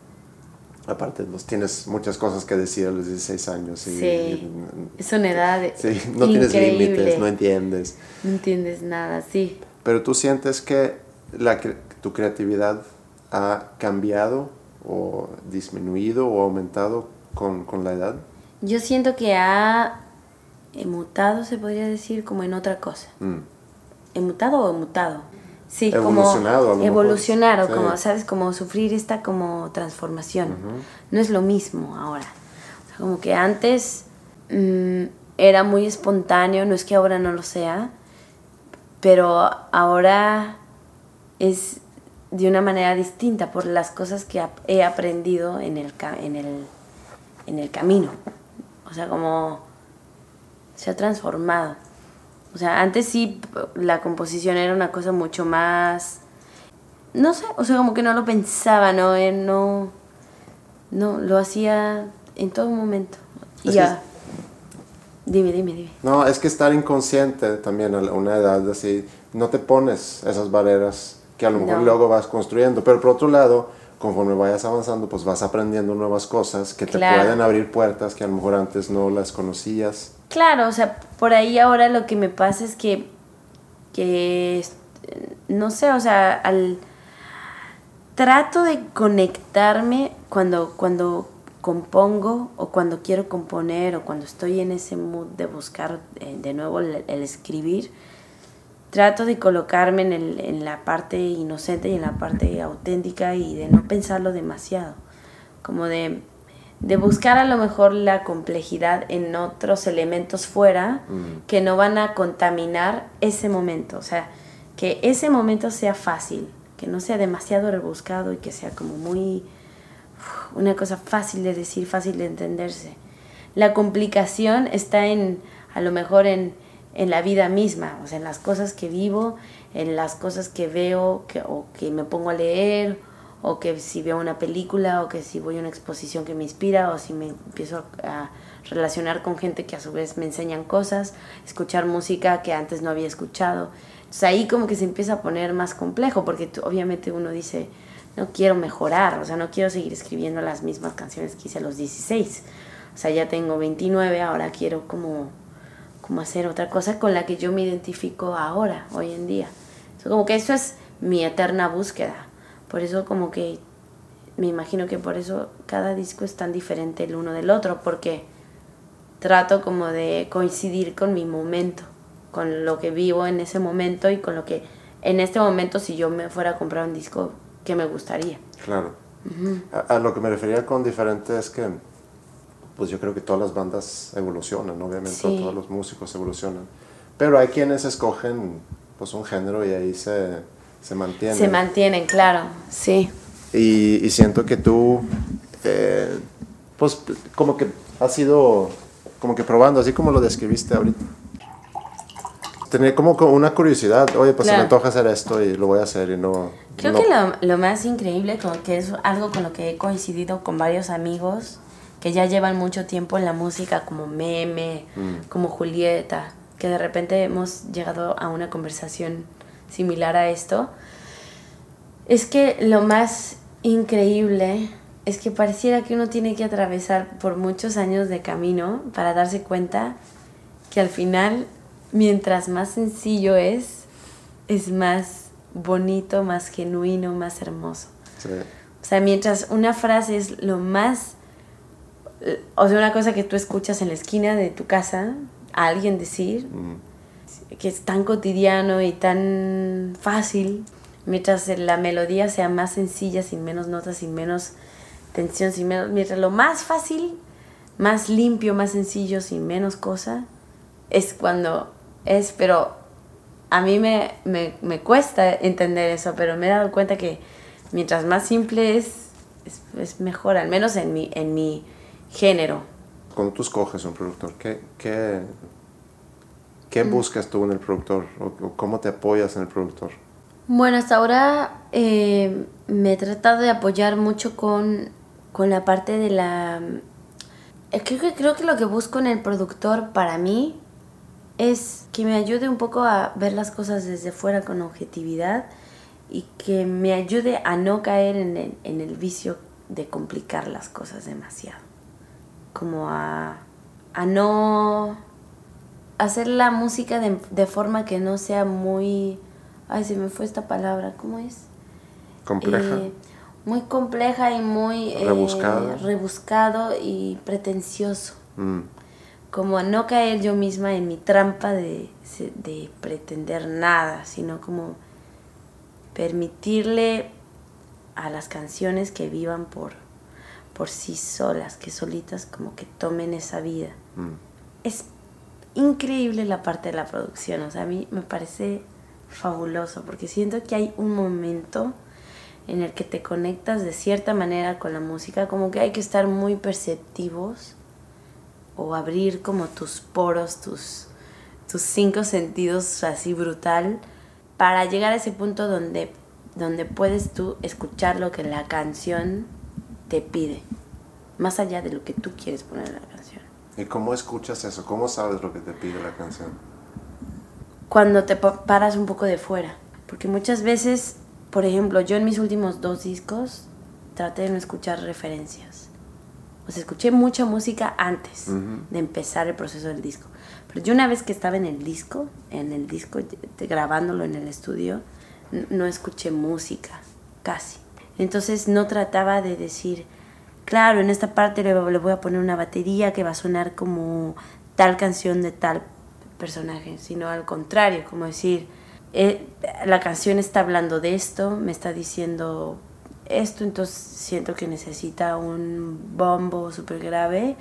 aparte pues, tienes muchas cosas que decir a los 16 años. Y, sí, es una edad sí, no tienes límites, no entiendes. No entiendes nada, sí. Pero tú sientes que la, tu creatividad ha cambiado o disminuido o aumentado con, con la edad? Yo siento que ha mutado, se podría decir, como en otra cosa. Mm. ¿Mutado o mutado? Sí, evolucionado, como evolucionar o como, ¿sabes? Como sufrir esta como transformación. No es lo mismo ahora. O sea, como que antes mm, era muy espontáneo, no es que ahora no lo sea, pero ahora es de una manera distinta por las cosas que he aprendido en el, en el, en el camino. O sea, como se ha transformado. O sea, antes sí la composición era una cosa mucho más... No sé, o sea, como que no lo pensaba, ¿no? Eh, no, no, lo hacía en todo momento. Y ya. Dime, dime, dime. No, es que estar inconsciente también a una edad así, no te pones esas barreras que a lo mejor luego vas construyendo. Pero por otro lado, conforme vayas avanzando, pues vas aprendiendo nuevas cosas que te pueden abrir puertas que a lo mejor antes no las conocías. Claro, o sea, por ahí ahora lo que me pasa es que, que no sé, o sea, al trato de conectarme cuando, cuando compongo o cuando quiero componer o cuando estoy en ese mood de buscar eh, de nuevo el, escribir, trato de colocarme en, el, en la parte inocente y en la parte auténtica y de no pensarlo demasiado, como de de buscar a lo mejor la complejidad en otros elementos fuera mm. que no van a contaminar ese momento. O sea, que ese momento sea fácil, que no sea demasiado rebuscado y que sea como muy una cosa fácil de decir, fácil de entenderse. La complicación está en, a lo mejor en, en la vida misma, o sea, en las cosas que vivo, en las cosas que veo que, o que me pongo a leer o que si veo una película, o que si voy a una exposición que me inspira, o si me empiezo a relacionar con gente que a su vez me enseñan cosas, escuchar música que antes no había escuchado. Entonces ahí como que se empieza a poner más complejo, porque obviamente uno dice, no quiero mejorar, o sea, no quiero seguir escribiendo las mismas canciones que hice a los 16. O sea, ya tengo 29, ahora quiero como, como hacer otra cosa con la que yo me identifico ahora, hoy en día. como que eso es mi eterna búsqueda por eso como que me imagino que por eso cada disco es tan diferente el uno del otro, porque trato como de coincidir con mi momento, con lo que vivo en ese momento y con lo que en este momento si yo me fuera a comprar un disco, que me gustaría? Claro. a, lo que me refería con diferente es que pues yo creo que todas las bandas evolucionan, obviamente todos los músicos evolucionan, pero hay quienes escogen pues un género y ahí se se mantienen. Se mantienen, claro, sí. Y, y siento que tú, eh, pues como que has ido, como que probando, así como lo describiste ahorita. Tenía como una curiosidad, oye, pues se me antoja hacer esto y lo voy a hacer y no... Creo que lo, lo, más increíble, como que es algo con lo que he coincidido con varios amigos que ya llevan mucho tiempo en la música, como Meme, mm. como Julieta, que de repente hemos llegado a una conversación similar a esto, es que lo más increíble es que pareciera que uno tiene que atravesar por muchos años de camino para darse cuenta que al final mientras más sencillo es, es más bonito, más genuino, más hermoso. O sea, mientras una frase es lo más, o sea, una cosa que tú escuchas en la esquina de tu casa, a alguien decir, que es tan cotidiano y tan fácil, mientras la melodía sea más sencilla, sin menos notas, sin menos tensión, sin menos, mientras lo más fácil, más limpio, más sencillo, sin menos cosa, es cuando es, pero a mí me, me, me cuesta entender eso, pero me he dado cuenta que mientras más simple es, es, mejor, al menos en mi, en mi género. Cuando tú escoges un productor, ¿qué, qué, qué mm. buscas tú en el productor? ¿O, cómo te apoyas en el productor? Bueno, hasta ahora eh, me he tratado de apoyar mucho con, con la parte de la... Eh, creo que, creo que lo que busco en el productor para mí es que me ayude un poco a ver las cosas desde fuera con objetividad y que me ayude a no caer en el, en el vicio de complicar las cosas demasiado. Como a, a no hacer la música de, de, forma que no sea muy... Ay, se me fue esta palabra, ¿cómo es? Compleja. Eh, muy compleja y muy... Eh, rebuscado. rebuscado y pretencioso. Mm. Como no caer yo misma en mi trampa de, de pretender nada, sino como permitirle a las canciones que vivan por, por sí solas, que solitas como que tomen esa vida. Mm. Es increíble la parte de la producción, o sea, a mí me parece fabuloso porque siento que hay un momento en el que te conectas de cierta manera con la música, como que hay que estar muy perceptivos o abrir como tus poros, tus, tus cinco sentidos así brutal para llegar a ese punto donde, donde puedes tú escuchar lo que la canción te pide, más allá de lo que tú quieres poner en la canción. ¿Y cómo escuchas eso? ¿Cómo sabes lo que te pide la canción? Cuando te paras un poco de fuera, porque muchas veces, por ejemplo, yo en mis últimos dos discos traté de no escuchar referencias. O sea, escuché mucha música antes de empezar el proceso del disco. Pero yo una vez que estaba en el disco, en el disco, grabándolo en el estudio, no escuché música, casi. Entonces no trataba de decir, claro, en esta parte le, voy a poner una batería que va a sonar como tal canción de tal personaje, sino al contrario, como decir, eh, la canción está hablando de esto, me está diciendo esto, entonces siento que necesita un bombo súper grave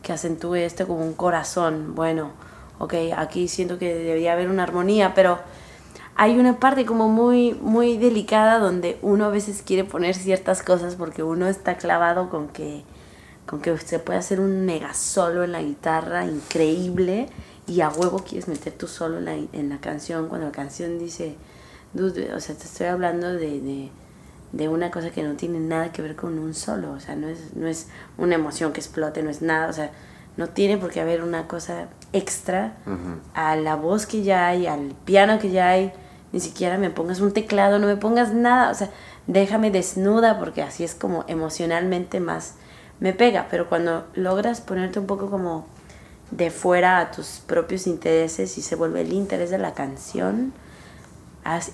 que acentúe esto como un corazón. Bueno, ok, aquí siento que debería haber una armonía, pero hay una parte como muy, muy delicada donde uno a veces quiere poner ciertas cosas porque uno está clavado con que, con que se puede hacer un mega solo en la guitarra increíble y a huevo quieres meter tu solo en la, en la canción cuando la canción dice, o sea, te estoy hablando de, de, de, una cosa que no tiene nada que ver con un solo, o sea, no es, no es una emoción que explote, no es nada, o sea, no tiene por qué haber una cosa extra a la voz que ya hay, al piano que ya hay. Ni siquiera me pongas un teclado, no me pongas nada. O sea, déjame desnuda porque así es como emocionalmente más me pega. Pero cuando logras ponerte un poco como de fuera a tus propios intereses y se vuelve el interés de la canción,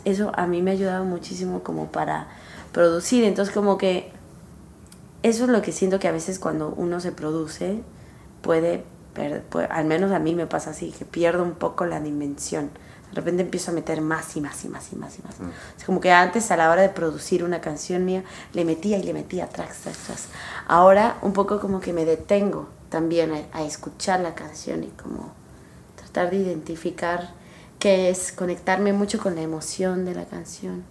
eso a mí me ha ayudado muchísimo como para producir. Entonces como que eso es lo que siento que a veces cuando uno se produce, puede, al menos a mí me pasa así, que pierdo un poco la dimensión. De repente empiezo a meter más y más y más y más y más. Mm. Es como que antes a la hora de producir una canción mía le metía y le metía tracks, tracks, tracks. Ahora un poco como que me detengo también a, a escuchar la canción y como tratar de identificar qué es, conectarme mucho con la emoción de la canción.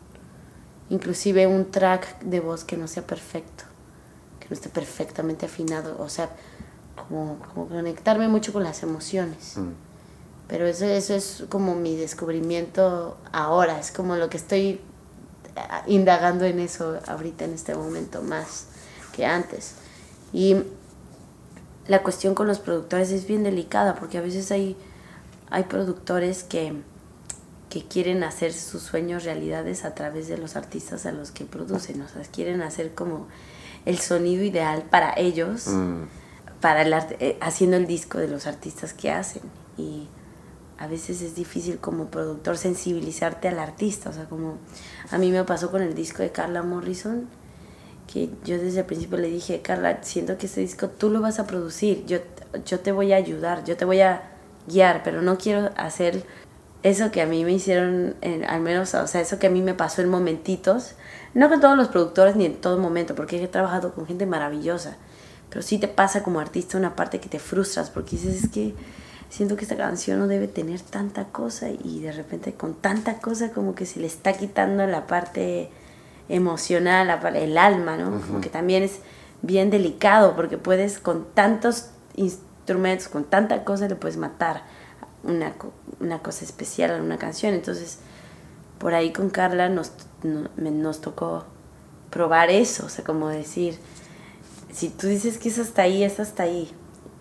Inclusive un track de voz que no sea perfecto, que no esté perfectamente afinado. O sea, como, conectarme mucho con las emociones. Mm. Pero eso, eso es como mi descubrimiento ahora, es como lo que estoy eh, indagando en eso ahorita en este momento más que antes. Y la cuestión con los productores es bien delicada porque a veces hay, hay productores que, que quieren hacer sus sueños realidades a través de los artistas a los que producen, o sea, quieren hacer como el sonido ideal para ellos. Mm para el arte, eh, haciendo el disco de los artistas que hacen. Y a veces es difícil como productor sensibilizarte al artista. O sea, como a mí me pasó con el disco de Carla Morrison, que yo desde el principio le dije, Carla, siento que este disco tú lo vas a producir, yo, yo te voy a ayudar, yo te voy a guiar, pero no quiero hacer eso que a mí me hicieron, al menos, o sea, eso que a mí me pasó en momentitos, no con todos los productores ni en todo momento, porque he trabajado con gente maravillosa, pero sí te pasa como artista una parte que te frustras, porque dices, es que siento que esta canción no debe tener tanta cosa y de repente con tanta cosa como que se le está quitando la parte emocional, el alma, ¿no? Como que también es bien delicado porque puedes con tantos instrumentos, con tanta cosa le puedes matar una, una cosa especial a una canción. Entonces, por ahí con Carla nos, nos tocó probar eso, o sea, como decir, si tú dices que es hasta ahí, es hasta ahí.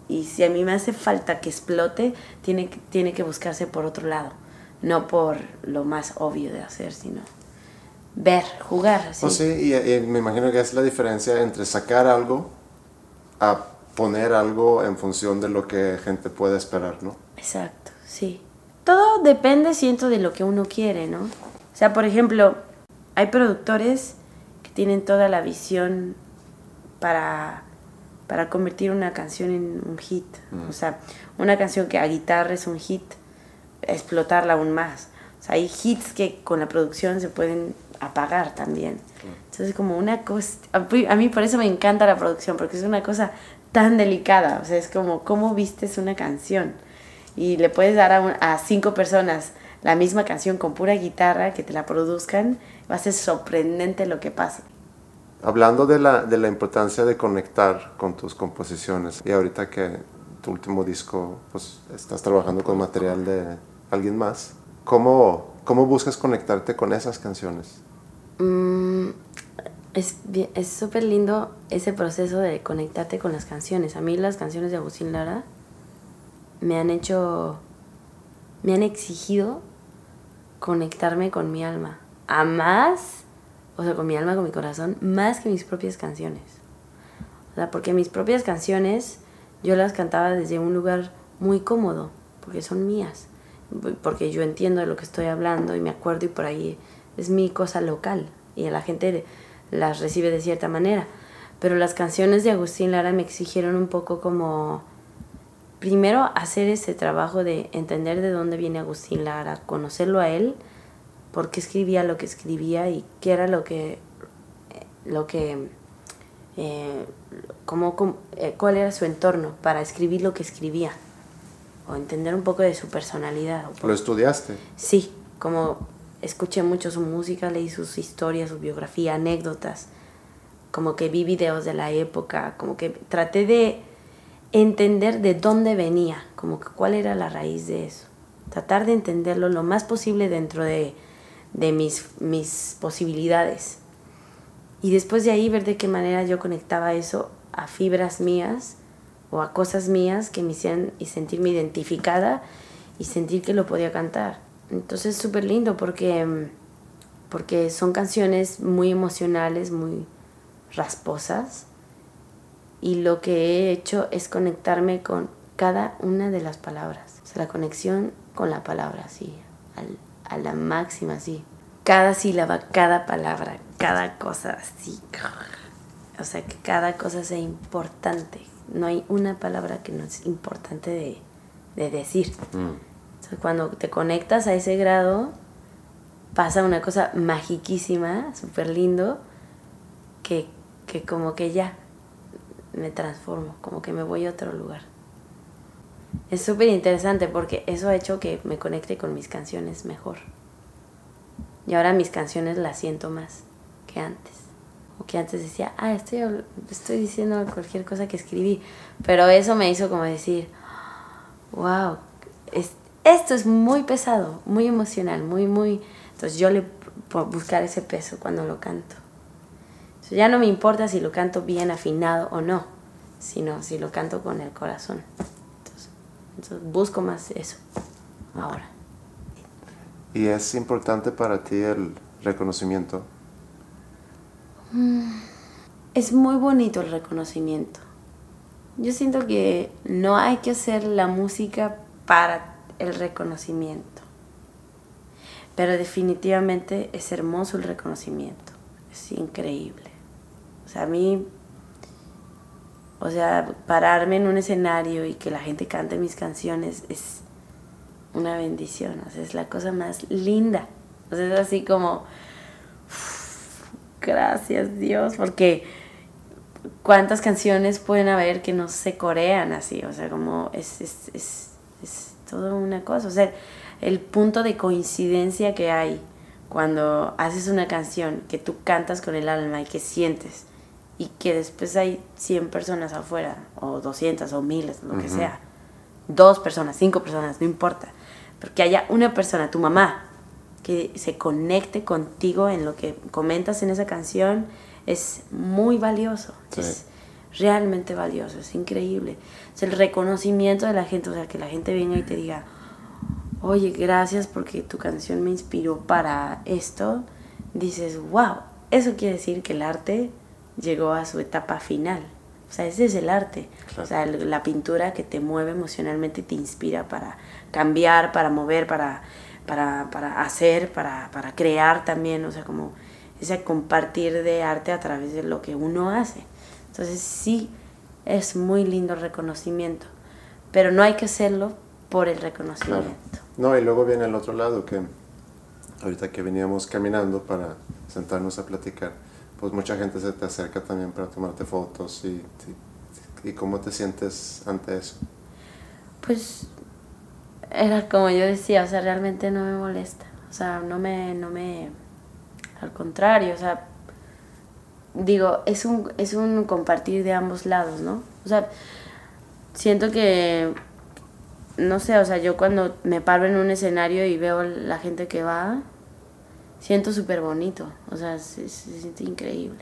Y si a mí me hace falta que explote, tiene, tiene que buscarse por otro lado, no por lo más obvio de hacer, sino ver, jugar. ¿sí? sí, y, me imagino que es la diferencia entre sacar algo a poner algo en función de lo que gente puede esperar, ¿no? Exacto, sí. Todo depende, siento, de lo que uno quiere, ¿no? O sea, por ejemplo, hay productores que tienen toda la visión para, para convertir una canción en un hit. Mm. O sea, una canción que a guitarra es un hit, explotarla aún más. O sea, hay hits que con la producción se pueden apagar también. Entonces, como una cosa, a mí por eso me encanta la producción, porque es una cosa tan delicada, o sea, es como cómo vistes una canción y le puedes dar a, a cinco personas la misma canción con pura guitarra, que te la produzcan, va a ser sorprendente lo que pasa. Hablando de la, de la importancia de conectar con tus composiciones, y ahorita que tu último disco, pues estás trabajando con material de alguien más, ¿cómo, cómo buscas conectarte con esas canciones? Mm, es súper lindo ese proceso de conectarte con las canciones. A mí las canciones de Agustín Lara me han hecho, me han exigido conectarme con mi alma. A más, o sea, con mi alma, con mi corazón, más que mis propias canciones. O sea, porque mis propias canciones yo las cantaba desde un lugar muy cómodo, porque son mías, porque yo entiendo de lo que estoy hablando y me acuerdo y por ahí es mi cosa local y la gente las recibe de cierta manera. Pero las canciones de Agustín Lara me exigieron un poco como, primero, hacer ese trabajo de entender de dónde viene Agustín Lara, conocerlo a él, por qué escribía lo que escribía y qué era lo que, lo que, eh, eh, cuál era su entorno para escribir lo que escribía o entender un poco de su personalidad. ¿Lo estudiaste? Sí, como escuché mucho su música, leí sus historias, su biografía, anécdotas, como que vi videos de la época, como que traté de entender de dónde venía, como que cuál era la raíz de eso. Tratar de entenderlo lo más posible dentro de, de mis, mis posibilidades. Y después de ahí ver de qué manera yo conectaba eso a fibras mías o a cosas mías que me hicieran y sentirme identificada y sentir que lo podía cantar. Entonces es súper lindo porque, porque son canciones muy emocionales, muy rasposas. Y lo que he hecho es conectarme con cada una de las palabras. O sea, la conexión con la palabra, así, a la máxima, así. Cada sílaba, cada palabra, cada cosa, así. O sea, que cada cosa sea importante. No hay una palabra que no es importante de, de decir. Mm cuando te conectas a ese grado, pasa una cosa magiquísima, súper lindo, que, que como que ya me transformo, como que me voy a otro lugar. Es súper interesante porque eso ha hecho que me conecte con mis canciones mejor. Y ahora mis canciones las siento más que antes. O que antes decía, ah, estoy, estoy diciendo cualquier cosa que escribí. Pero eso me hizo como decir, wow, es, esto es muy pesado, muy emocional, muy, muy... Entonces yo le puedo buscar ese peso cuando lo canto. ya no me importa si lo canto bien afinado o no, sino si lo canto con el corazón. Entonces, busco más eso ahora. ¿Y es importante para ti el reconocimiento? Mm, es muy bonito el reconocimiento. Yo siento que no hay que hacer la música para el reconocimiento. Pero definitivamente es hermoso el reconocimiento. Es increíble. O sea, a mí, o sea, pararme en un escenario y que la gente cante mis canciones es una bendición. O sea, es la cosa más linda. O sea, es así como, gracias Dios, porque cuántas canciones pueden haber que no se corean así. O sea, como es, es, es, es todo una cosa. O sea, el punto de coincidencia que hay cuando haces una canción que tú cantas con el alma y que sientes y que después hay 100 personas afuera o 200 o miles, lo que sea. Dos personas, cinco personas, no importa. Porque haya una persona, tu mamá, que se conecte contigo en lo que comentas en esa canción es muy valioso. Es realmente valioso, es increíble. Es el reconocimiento de la gente, o sea, que la gente venga y te diga, oye, gracias porque tu canción me inspiró para esto, dices, wow, eso quiere decir que el arte llegó a su etapa final. O sea, ese es el arte. O sea, la pintura que te mueve emocionalmente y te inspira para cambiar, para mover, para, para, para hacer, para, para, crear también. O sea, como ese compartir de arte a través de lo que uno hace. Entonces, sí, es muy lindo el reconocimiento. Pero no hay que hacerlo por el reconocimiento. No, y luego viene el otro lado, que ahorita que veníamos caminando para sentarnos a platicar, pues mucha gente se te acerca también para tomarte fotos y, y, cómo te sientes ante eso. Pues era como yo decía, o sea, realmente no me molesta, o sea, no me, no me, al contrario, o sea, digo, es un, es un compartir de ambos lados, ¿no? O sea, siento que no sé, o sea, yo cuando me paro en un escenario y veo la gente que va, siento súper bonito, o sea, se, siente increíble.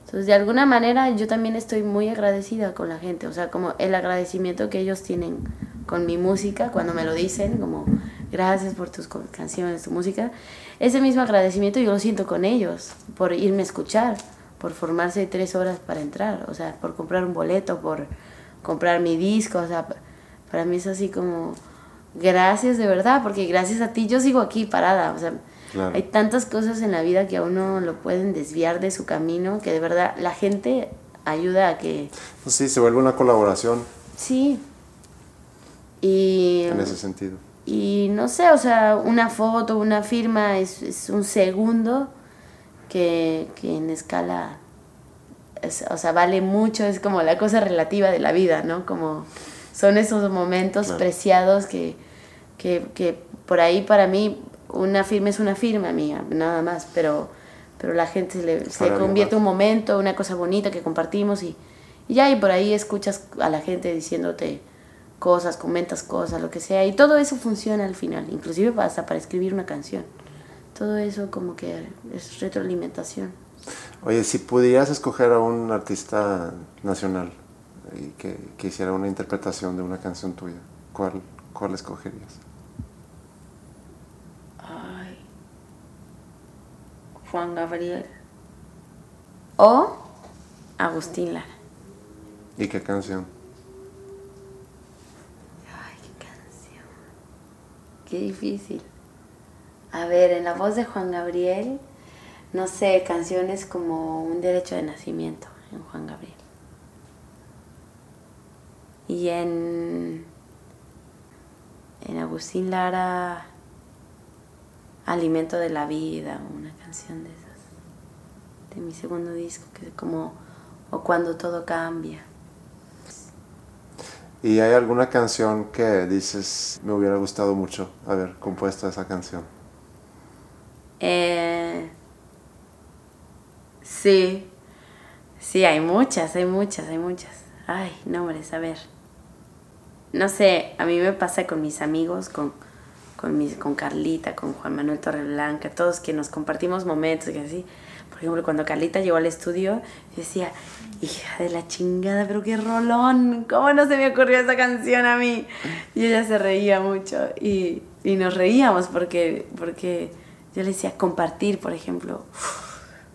Entonces, de alguna manera, yo también estoy muy agradecida con la gente, o sea, como el agradecimiento que ellos tienen con mi música, cuando me lo dicen, como gracias por tus canciones, tu música, ese mismo agradecimiento yo lo siento con ellos, por irme a escuchar, por formarse tres horas para entrar, o sea, por comprar un boleto, por comprar mi disco, o sea, para mí es así como, gracias de verdad, porque gracias a ti yo sigo aquí parada. O sea, hay tantas cosas en la vida que a uno lo pueden desviar de su camino, que de verdad la gente ayuda a que... Sí, se vuelve una colaboración. Sí. Y... En ese sentido. Y no sé, o sea, una foto, una firma es, es un segundo que, que en escala, o sea, vale mucho, es como la cosa relativa de la vida, ¿no? Como son esos momentos preciados que, que, por ahí para mí una firma es una firma mía, nada más, pero, pero la gente se, se convierte en un momento, una cosa bonita que compartimos y, y ya, y por ahí escuchas a la gente diciéndote cosas, comentas cosas, lo que sea, y todo eso funciona al final, inclusive hasta para escribir una canción. Todo eso como que es retroalimentación. Oye, si pudieras escoger a un artista nacional, y que, que, hiciera una interpretación de una canción tuya, ¿cuál, cuál escogerías? Juan Gabriel. O Agustín Lara. ¿Y qué canción? Ay, qué canción. Qué difícil. A ver, en la voz de Juan Gabriel, no sé, canciones como Un derecho de nacimiento en Juan Gabriel. Y en, en Agustín Lara, Alimento de la Vida, una canción de esas, de mi segundo disco, que es como, o Cuando todo cambia. ¿Y hay alguna canción que dices, me hubiera gustado mucho haber compuesto esa canción? Eh, sí, sí, hay muchas, hay muchas, hay muchas. Ay, nombres, a ver no sé, a mí me pasa con mis amigos, con, con, mis, con Carlita, con Juan Manuel Torreblanca, todos que nos compartimos momentos y así. Por ejemplo, cuando Carlita llegó al estudio, decía, hija de la chingada, pero qué rolón, ¿cómo no se me ocurrió esa canción a mí? Y ella se reía mucho y, y nos reíamos porque, porque yo le decía compartir, por ejemplo.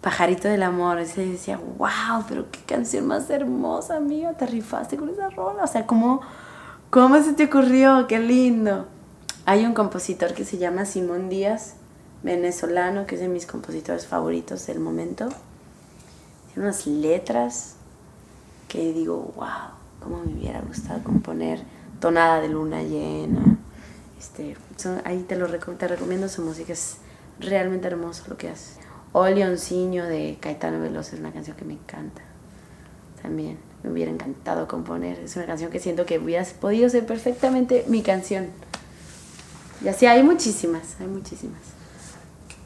Pajarito del Amor, y se decía, wow, pero qué canción más hermosa, amiga, te rifaste con esa rola. O sea, como ¿Cómo se te ocurrió? Qué lindo. Hay un compositor que se llama Simón Díaz, venezolano, que es de mis compositores favoritos del momento. Tiene unas letras que digo, wow, cómo me hubiera gustado componer Tonada de Luna Llena. Este, ahí te, lo te recomiendo su música, es realmente hermoso lo que hace. O Leonciño de Caetano Veloso es una canción que me encanta. También me hubiera encantado componer. Es una canción que siento que hubiera podido ser perfectamente mi canción. Y así hay muchísimas, hay muchísimas.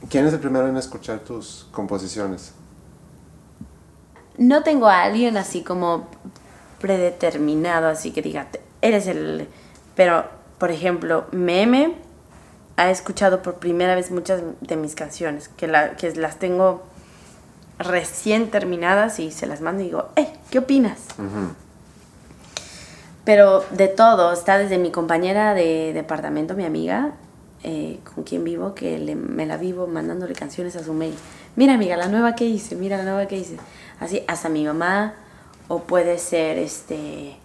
¿Quién es el primero en escuchar tus composiciones? No tengo a alguien así como predeterminado, así que diga, eres el... Pero, por ejemplo, Meme ha escuchado por primera vez muchas de mis canciones, que, la, que las tengo recién terminadas y se las mando y digo, hey, ¿qué opinas? Pero de todo, está desde mi compañera de departamento, mi amiga, eh, con quien vivo, que me la vivo mandándole canciones a su mail. Mira, amiga, la nueva que hice, mira la nueva que hice. Así, hasta mi mamá, o puede ser este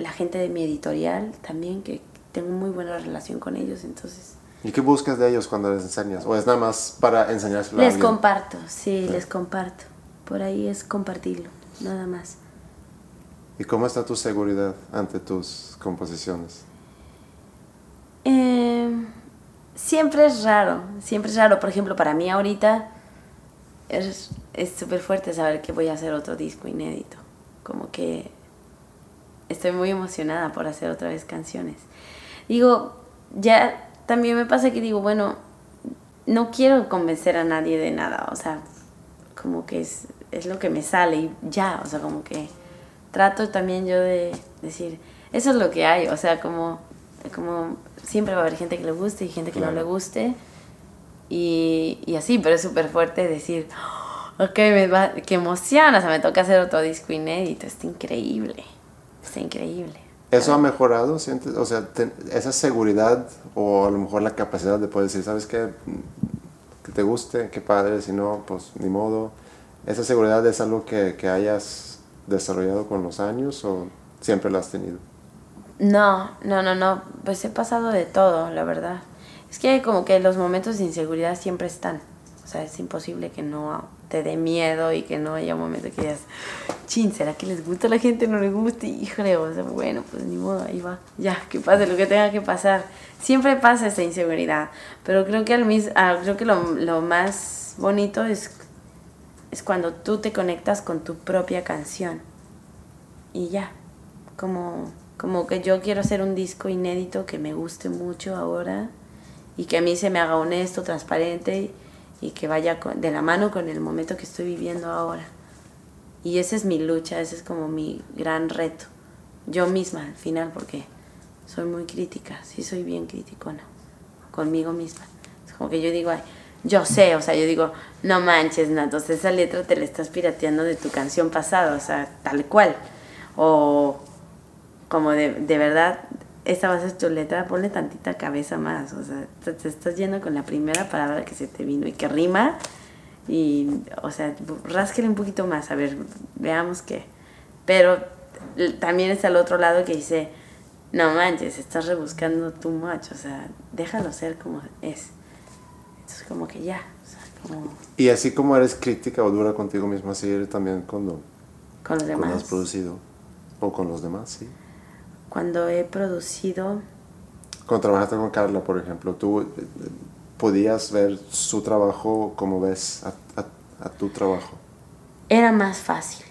la gente de mi editorial también, que tengo muy buena relación con ellos, entonces... ¿Y qué buscas de ellos cuando les enseñas? ¿O es nada más para enseñárselo Les comparto, sí, les comparto. Por ahí es compartirlo, nada más. ¿Y cómo está tu seguridad ante tus composiciones? Eh, siempre es raro, siempre es raro. Por ejemplo, para mí ahorita es súper fuerte saber que voy a hacer otro disco inédito. Como que estoy muy emocionada por hacer otra vez canciones. Digo, ya también me pasa que digo, bueno, no quiero convencer a nadie de nada, o sea, como que es, es lo que me sale y ya, o sea, como que trato también yo de decir, eso es lo que hay, o sea, como, como siempre va a haber gente que le guste y gente que no le guste, y, y así, pero es súper fuerte decir, ok, me va, qué emoción, o sea, me toca hacer otro disco inédito, está increíble. Está increíble. ¿Eso ha mejorado? ¿Sientes? O sea, esa seguridad o a lo mejor la capacidad de poder decir, ¿sabes qué? Que te guste, qué padre, si no, pues ni modo. ¿Esa seguridad es algo que, que hayas desarrollado con los años o siempre la has tenido? No, no, no, no. Pues he pasado de todo, la verdad. Es que como que los momentos de inseguridad siempre están. O sea, es imposible que no te dé miedo y que no haya un momento que digas, chin, ¿será que les gusta a la gente? ¿No les gusta? Híjole, o sea, bueno, pues ni modo, ahí va. Ya, que pase lo que tenga que pasar. Siempre pasa esa inseguridad, pero creo que, al mismo, ah, creo que lo, lo más bonito es, es cuando tú te conectas con tu propia canción. Y ya, como, como que yo quiero hacer un disco inédito que me guste mucho ahora y que a mí se me haga honesto, transparente y que vaya de la mano con el momento que estoy viviendo ahora. Y esa es mi lucha, ese es como mi gran reto. Yo misma al final, porque soy muy crítica, sí soy bien criticona conmigo misma. Es como que yo digo, yo sé, o sea, yo digo, no manches, Natos, esa letra te la estás pirateando de tu canción pasada, o sea, tal cual. O como de, de verdad, esta va a ser tu letra, ponle tantita cabeza más, o sea, te, estás yendo con la primera palabra que se te vino y que rima, y, o sea, rásquele un poquito más, a ver, veamos qué. Pero también está el otro lado que dice, no manches, estás rebuscando tu macho, o sea, déjalo ser como es. Como que ya, o sea, como... Y así como eres crítica o dura contigo misma, así eres también cuando... Con los demás. Cuando has producido, o con los demás, sí cuando he producido... Cuando trabajaste con Carla, por ejemplo, ¿tú eh, podías ver su trabajo como ves a, tu trabajo? Era más fácil.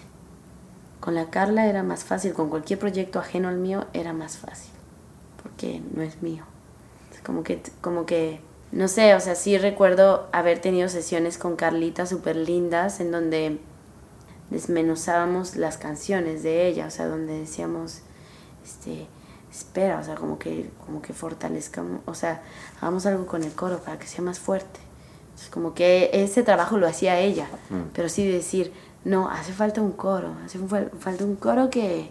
Con la Carla era más fácil, con cualquier proyecto ajeno al mío era más fácil, porque no es mío. como que, como que, no sé, o sea, sí recuerdo haber tenido sesiones con Carlita súper lindas en donde desmenuzábamos las canciones de ella, o sea, donde decíamos, este, espera, o sea, como que, como que fortalezcamos, o sea, hagamos algo con el coro para que sea más fuerte. Entonces, como que ese trabajo lo hacía ella, mm. pero sí decir, no, hace falta un coro, hace falta un coro que,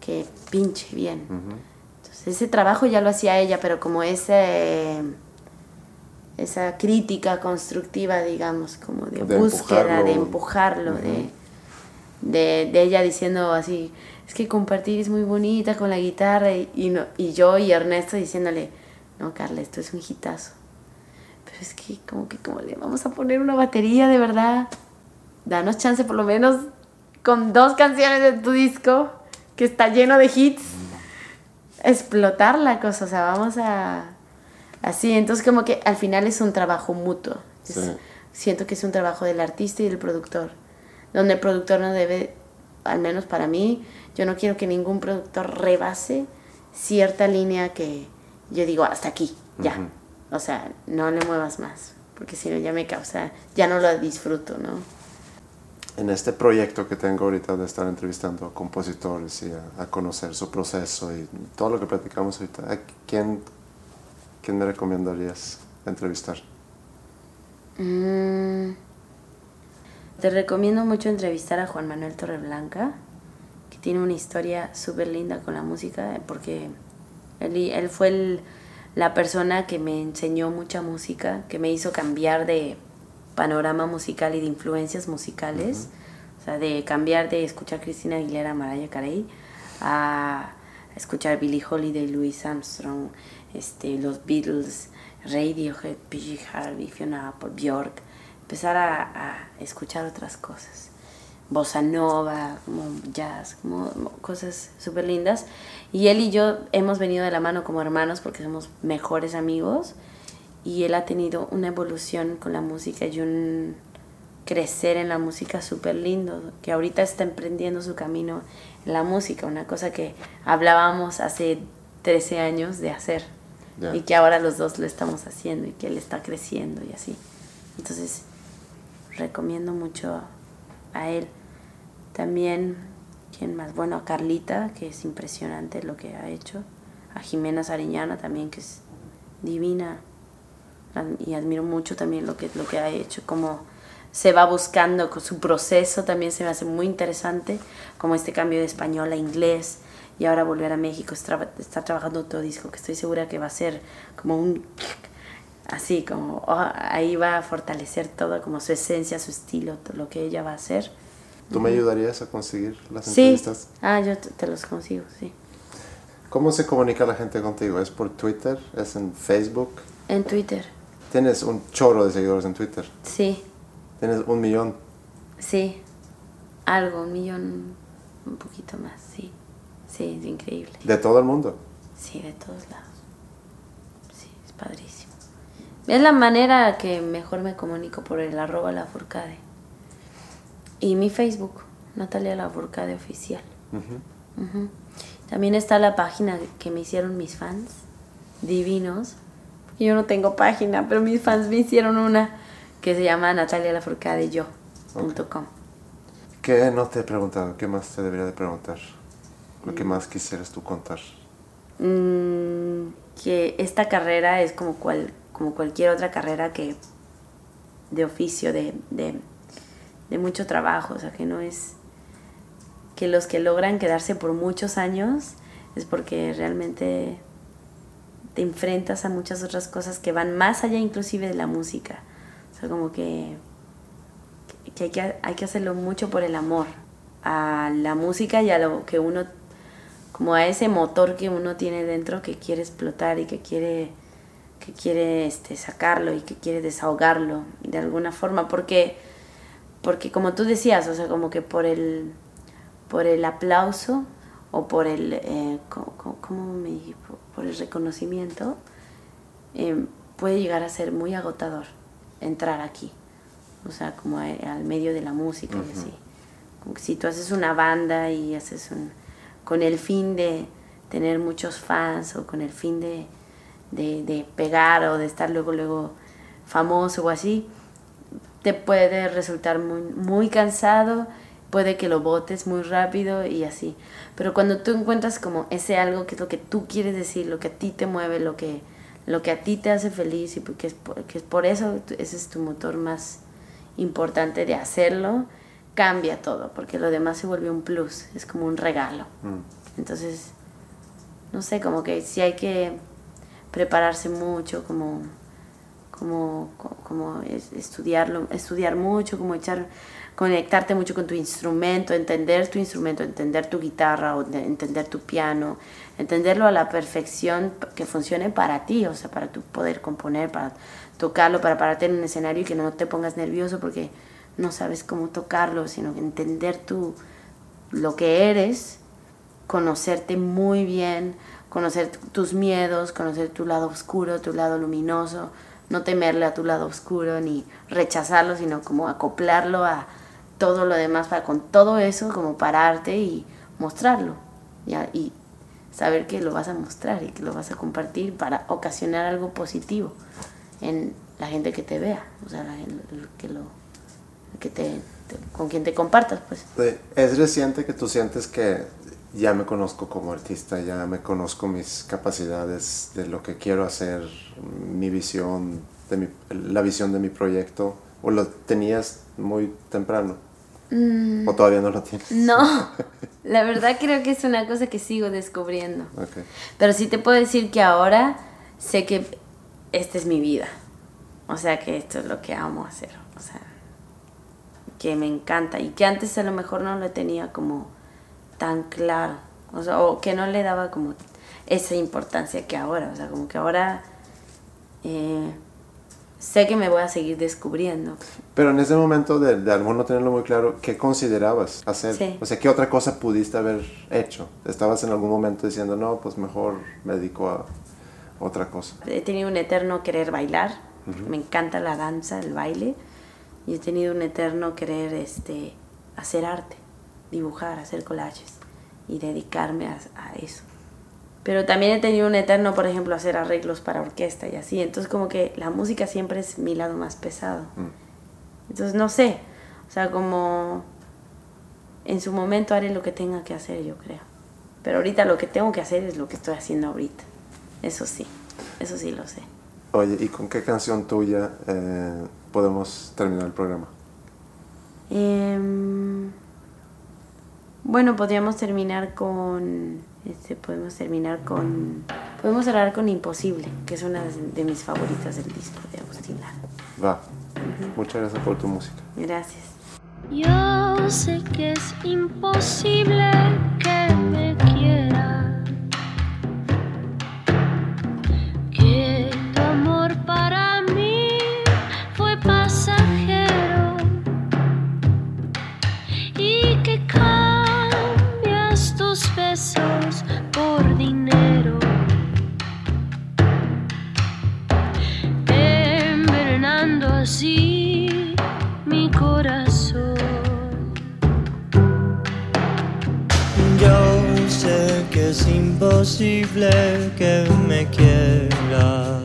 que pinche bien. Entonces, ese trabajo ya lo hacía ella, pero como ese esa crítica constructiva, digamos, como de, búsqueda, de empujarlo, de, de, de, ella diciendo así, es que compartir es muy bonita con la guitarra y, y, no, y yo y Ernesto diciéndole, no, Carla, esto es un hitazo. Pero es que como que como le vamos a poner una batería de verdad, danos chance por lo menos con dos canciones de tu disco que está lleno de hits, explotar la cosa, o sea, vamos a... Así, entonces como que al final es un trabajo mutuo. siento que es un trabajo del artista y del productor, donde el productor no debe, al menos para mí, yo no quiero que ningún productor rebase cierta línea que yo digo, hasta aquí, ya. O sea, no le muevas más, porque si no ya me causa, ya no lo disfruto, ¿no? En este proyecto que tengo ahorita de estar entrevistando a compositores y a, conocer su proceso y todo lo que platicamos ahorita, ¿a quién, quién me recomendarías entrevistar? Mm, te recomiendo mucho entrevistar a Juan Manuel Torreblanca, que tiene una historia súper linda con la música, porque él, él fue el la persona que me enseñó mucha música, que me hizo cambiar de panorama musical y de influencias musicales, o sea, de cambiar de escuchar Cristina Aguilera, Mariah Carey, a escuchar Billie Holiday, Louis Armstrong, este, los Beatles, Radiohead, PG Harvey, Fiona Apple, Bjork, empezar a, a escuchar otras cosas. Bossa nova, como jazz, como cosas súper lindas. Y él y yo hemos venido de la mano como hermanos porque somos mejores amigos. Y él ha tenido una evolución con la música y un crecer en la música súper lindo, que ahorita está emprendiendo su camino en la música, una cosa que hablábamos hace 13 años de hacer y que ahora los dos lo estamos haciendo y que él está creciendo y así. Entonces, recomiendo mucho a él. También, ¿quién más? Bueno, a Carlita, que es impresionante lo que ha hecho. A Jimena Sariñana también, que es divina. Y admiro mucho también lo que, lo que ha hecho, como se va buscando con su proceso, también se me hace muy interesante, como este cambio de español a inglés y ahora volver a México, está, trabajando otro disco que estoy segura que va a ser como un <laughs> así como oh, ahí va a fortalecer todo como su esencia, su estilo, todo lo que ella va a hacer. ¿Tú me ayudarías a conseguir las sí. entrevistas? Ah, yo te, los consigo, sí. ¿Cómo se comunica la gente contigo? ¿Es por Twitter? ¿Es en Facebook? En Twitter. ¿Tienes un chorro de seguidores en Twitter? Sí. ¿Tienes un millón? Sí. Algo, un millón, un poquito más, sí. Sí, es increíble. ¿De todo el mundo? Sí, de todos lados. Sí, es padrísimo. Es la manera que mejor me comunico por el arroba la furcade. Y mi Facebook, Natalia la furcade oficial. También está la página que me hicieron mis fans, divinos. Yo no tengo página, pero mis fans me hicieron una que se llama Natalia la furcade yo.com. ¿Qué no te he preguntado? ¿Qué más te debería de preguntar? ¿Lo que más quisieras tú contar? Mm, que esta carrera es como cual como cualquier otra carrera que de oficio, de, de, mucho trabajo, o sea, que no es que los que logran quedarse por muchos años es porque realmente te enfrentas a muchas otras cosas que van más allá inclusive de la música. O sea, como que, que, hay, que hay que hacerlo mucho por el amor a la música y a lo que uno, como a ese motor que uno tiene dentro que quiere explotar y que quiere que quiere este, sacarlo y que quiere desahogarlo de alguna forma, porque, porque como tú decías, o sea, como que por el, por el aplauso o por el, eh, me, por el reconocimiento, eh, puede llegar a ser muy agotador entrar aquí, o sea, como al medio de la música y así. Como que si tú haces una banda y haces un, con el fin de tener muchos fans o con el fin de de, pegar o de estar luego, luego famoso o así, te puede resultar muy, muy cansado, puede que lo botes muy rápido y así. Pero cuando tú encuentras como ese algo que es lo que tú quieres decir, lo que a ti te mueve, lo que, lo que a ti te hace feliz y porque es por, que es por eso ese es tu motor más importante de hacerlo, cambia todo, porque lo demás se vuelve un plus, es como un regalo. Mm. Entonces, no sé, como que si hay que prepararse mucho, como, como, como estudiarlo, estudiar mucho, como echar, conectarte mucho con tu instrumento, entender tu instrumento, entender tu guitarra o entender tu piano, entenderlo a la perfección que funcione para ti, o sea, para tu poder componer, para tocarlo, para pararte en un escenario y que no te pongas nervioso porque no sabes cómo tocarlo, sino entender tu, lo que eres, conocerte muy bien, conocer tus miedos, conocer tu lado oscuro, tu lado luminoso, no temerle a tu lado oscuro ni rechazarlo, sino como acoplarlo a todo lo demás para con todo eso como pararte y mostrarlo ¿ya? y saber que lo vas a mostrar y que lo vas a compartir para ocasionar algo positivo en la gente que te vea, o sea, que lo que te, con quien te compartas, pues. Es reciente que tú sientes que ya me conozco como artista, ya me conozco mis capacidades de lo que quiero hacer, mi visión, de mi, la visión de mi proyecto, o lo tenías muy temprano. Mm. ¿O todavía no lo tienes? No, <laughs> la verdad creo que es una cosa que sigo descubriendo. Okay. Pero sí te puedo decir que ahora sé que esta es mi vida. O sea que esto es lo que amo hacer. O sea, que me encanta y que antes a lo mejor no lo tenía como tan claro. O sea, o que no le daba como esa importancia que ahora. O sea, como que ahora eh, sé que me voy a seguir descubriendo. Pero en ese momento de, de no tenerlo muy claro, ¿qué considerabas hacer? O sea, ¿qué otra cosa pudiste haber hecho? ¿Estabas en algún momento diciendo, no, pues mejor me dedico a otra cosa? He tenido un eterno querer bailar. Me encanta la danza, el baile. Y he tenido un eterno querer este, hacer arte, dibujar, hacer collages y dedicarme a, a eso. Pero también he tenido un eterno, por ejemplo, hacer arreglos para orquesta y así. Entonces como que la música siempre es mi lado más pesado. Mm. Entonces no sé, o sea, como en su momento haré lo que tenga que hacer, yo creo. Pero ahorita lo que tengo que hacer es lo que estoy haciendo ahorita. Eso sí, eso sí lo sé. Oye, ¿y con qué canción tuya eh, podemos terminar el programa? Em, bueno, podríamos terminar con este, podemos terminar con. Podemos cerrar con Imposible, que es una de mis favoritas del disco de Agustín Lara. Va. Muchas gracias por tu música. Gracias. Yo sé que es imposible que me imposible que me quieras.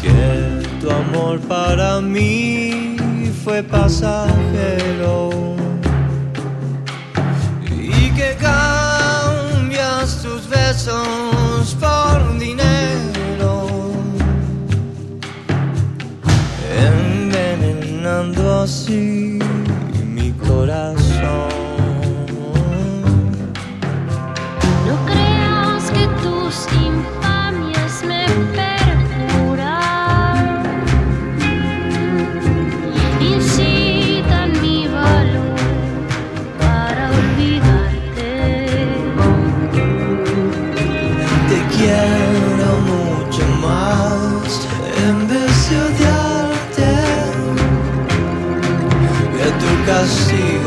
Que tu amor para mí fue pasajero. Y que cambias tus besos por dinero. así I see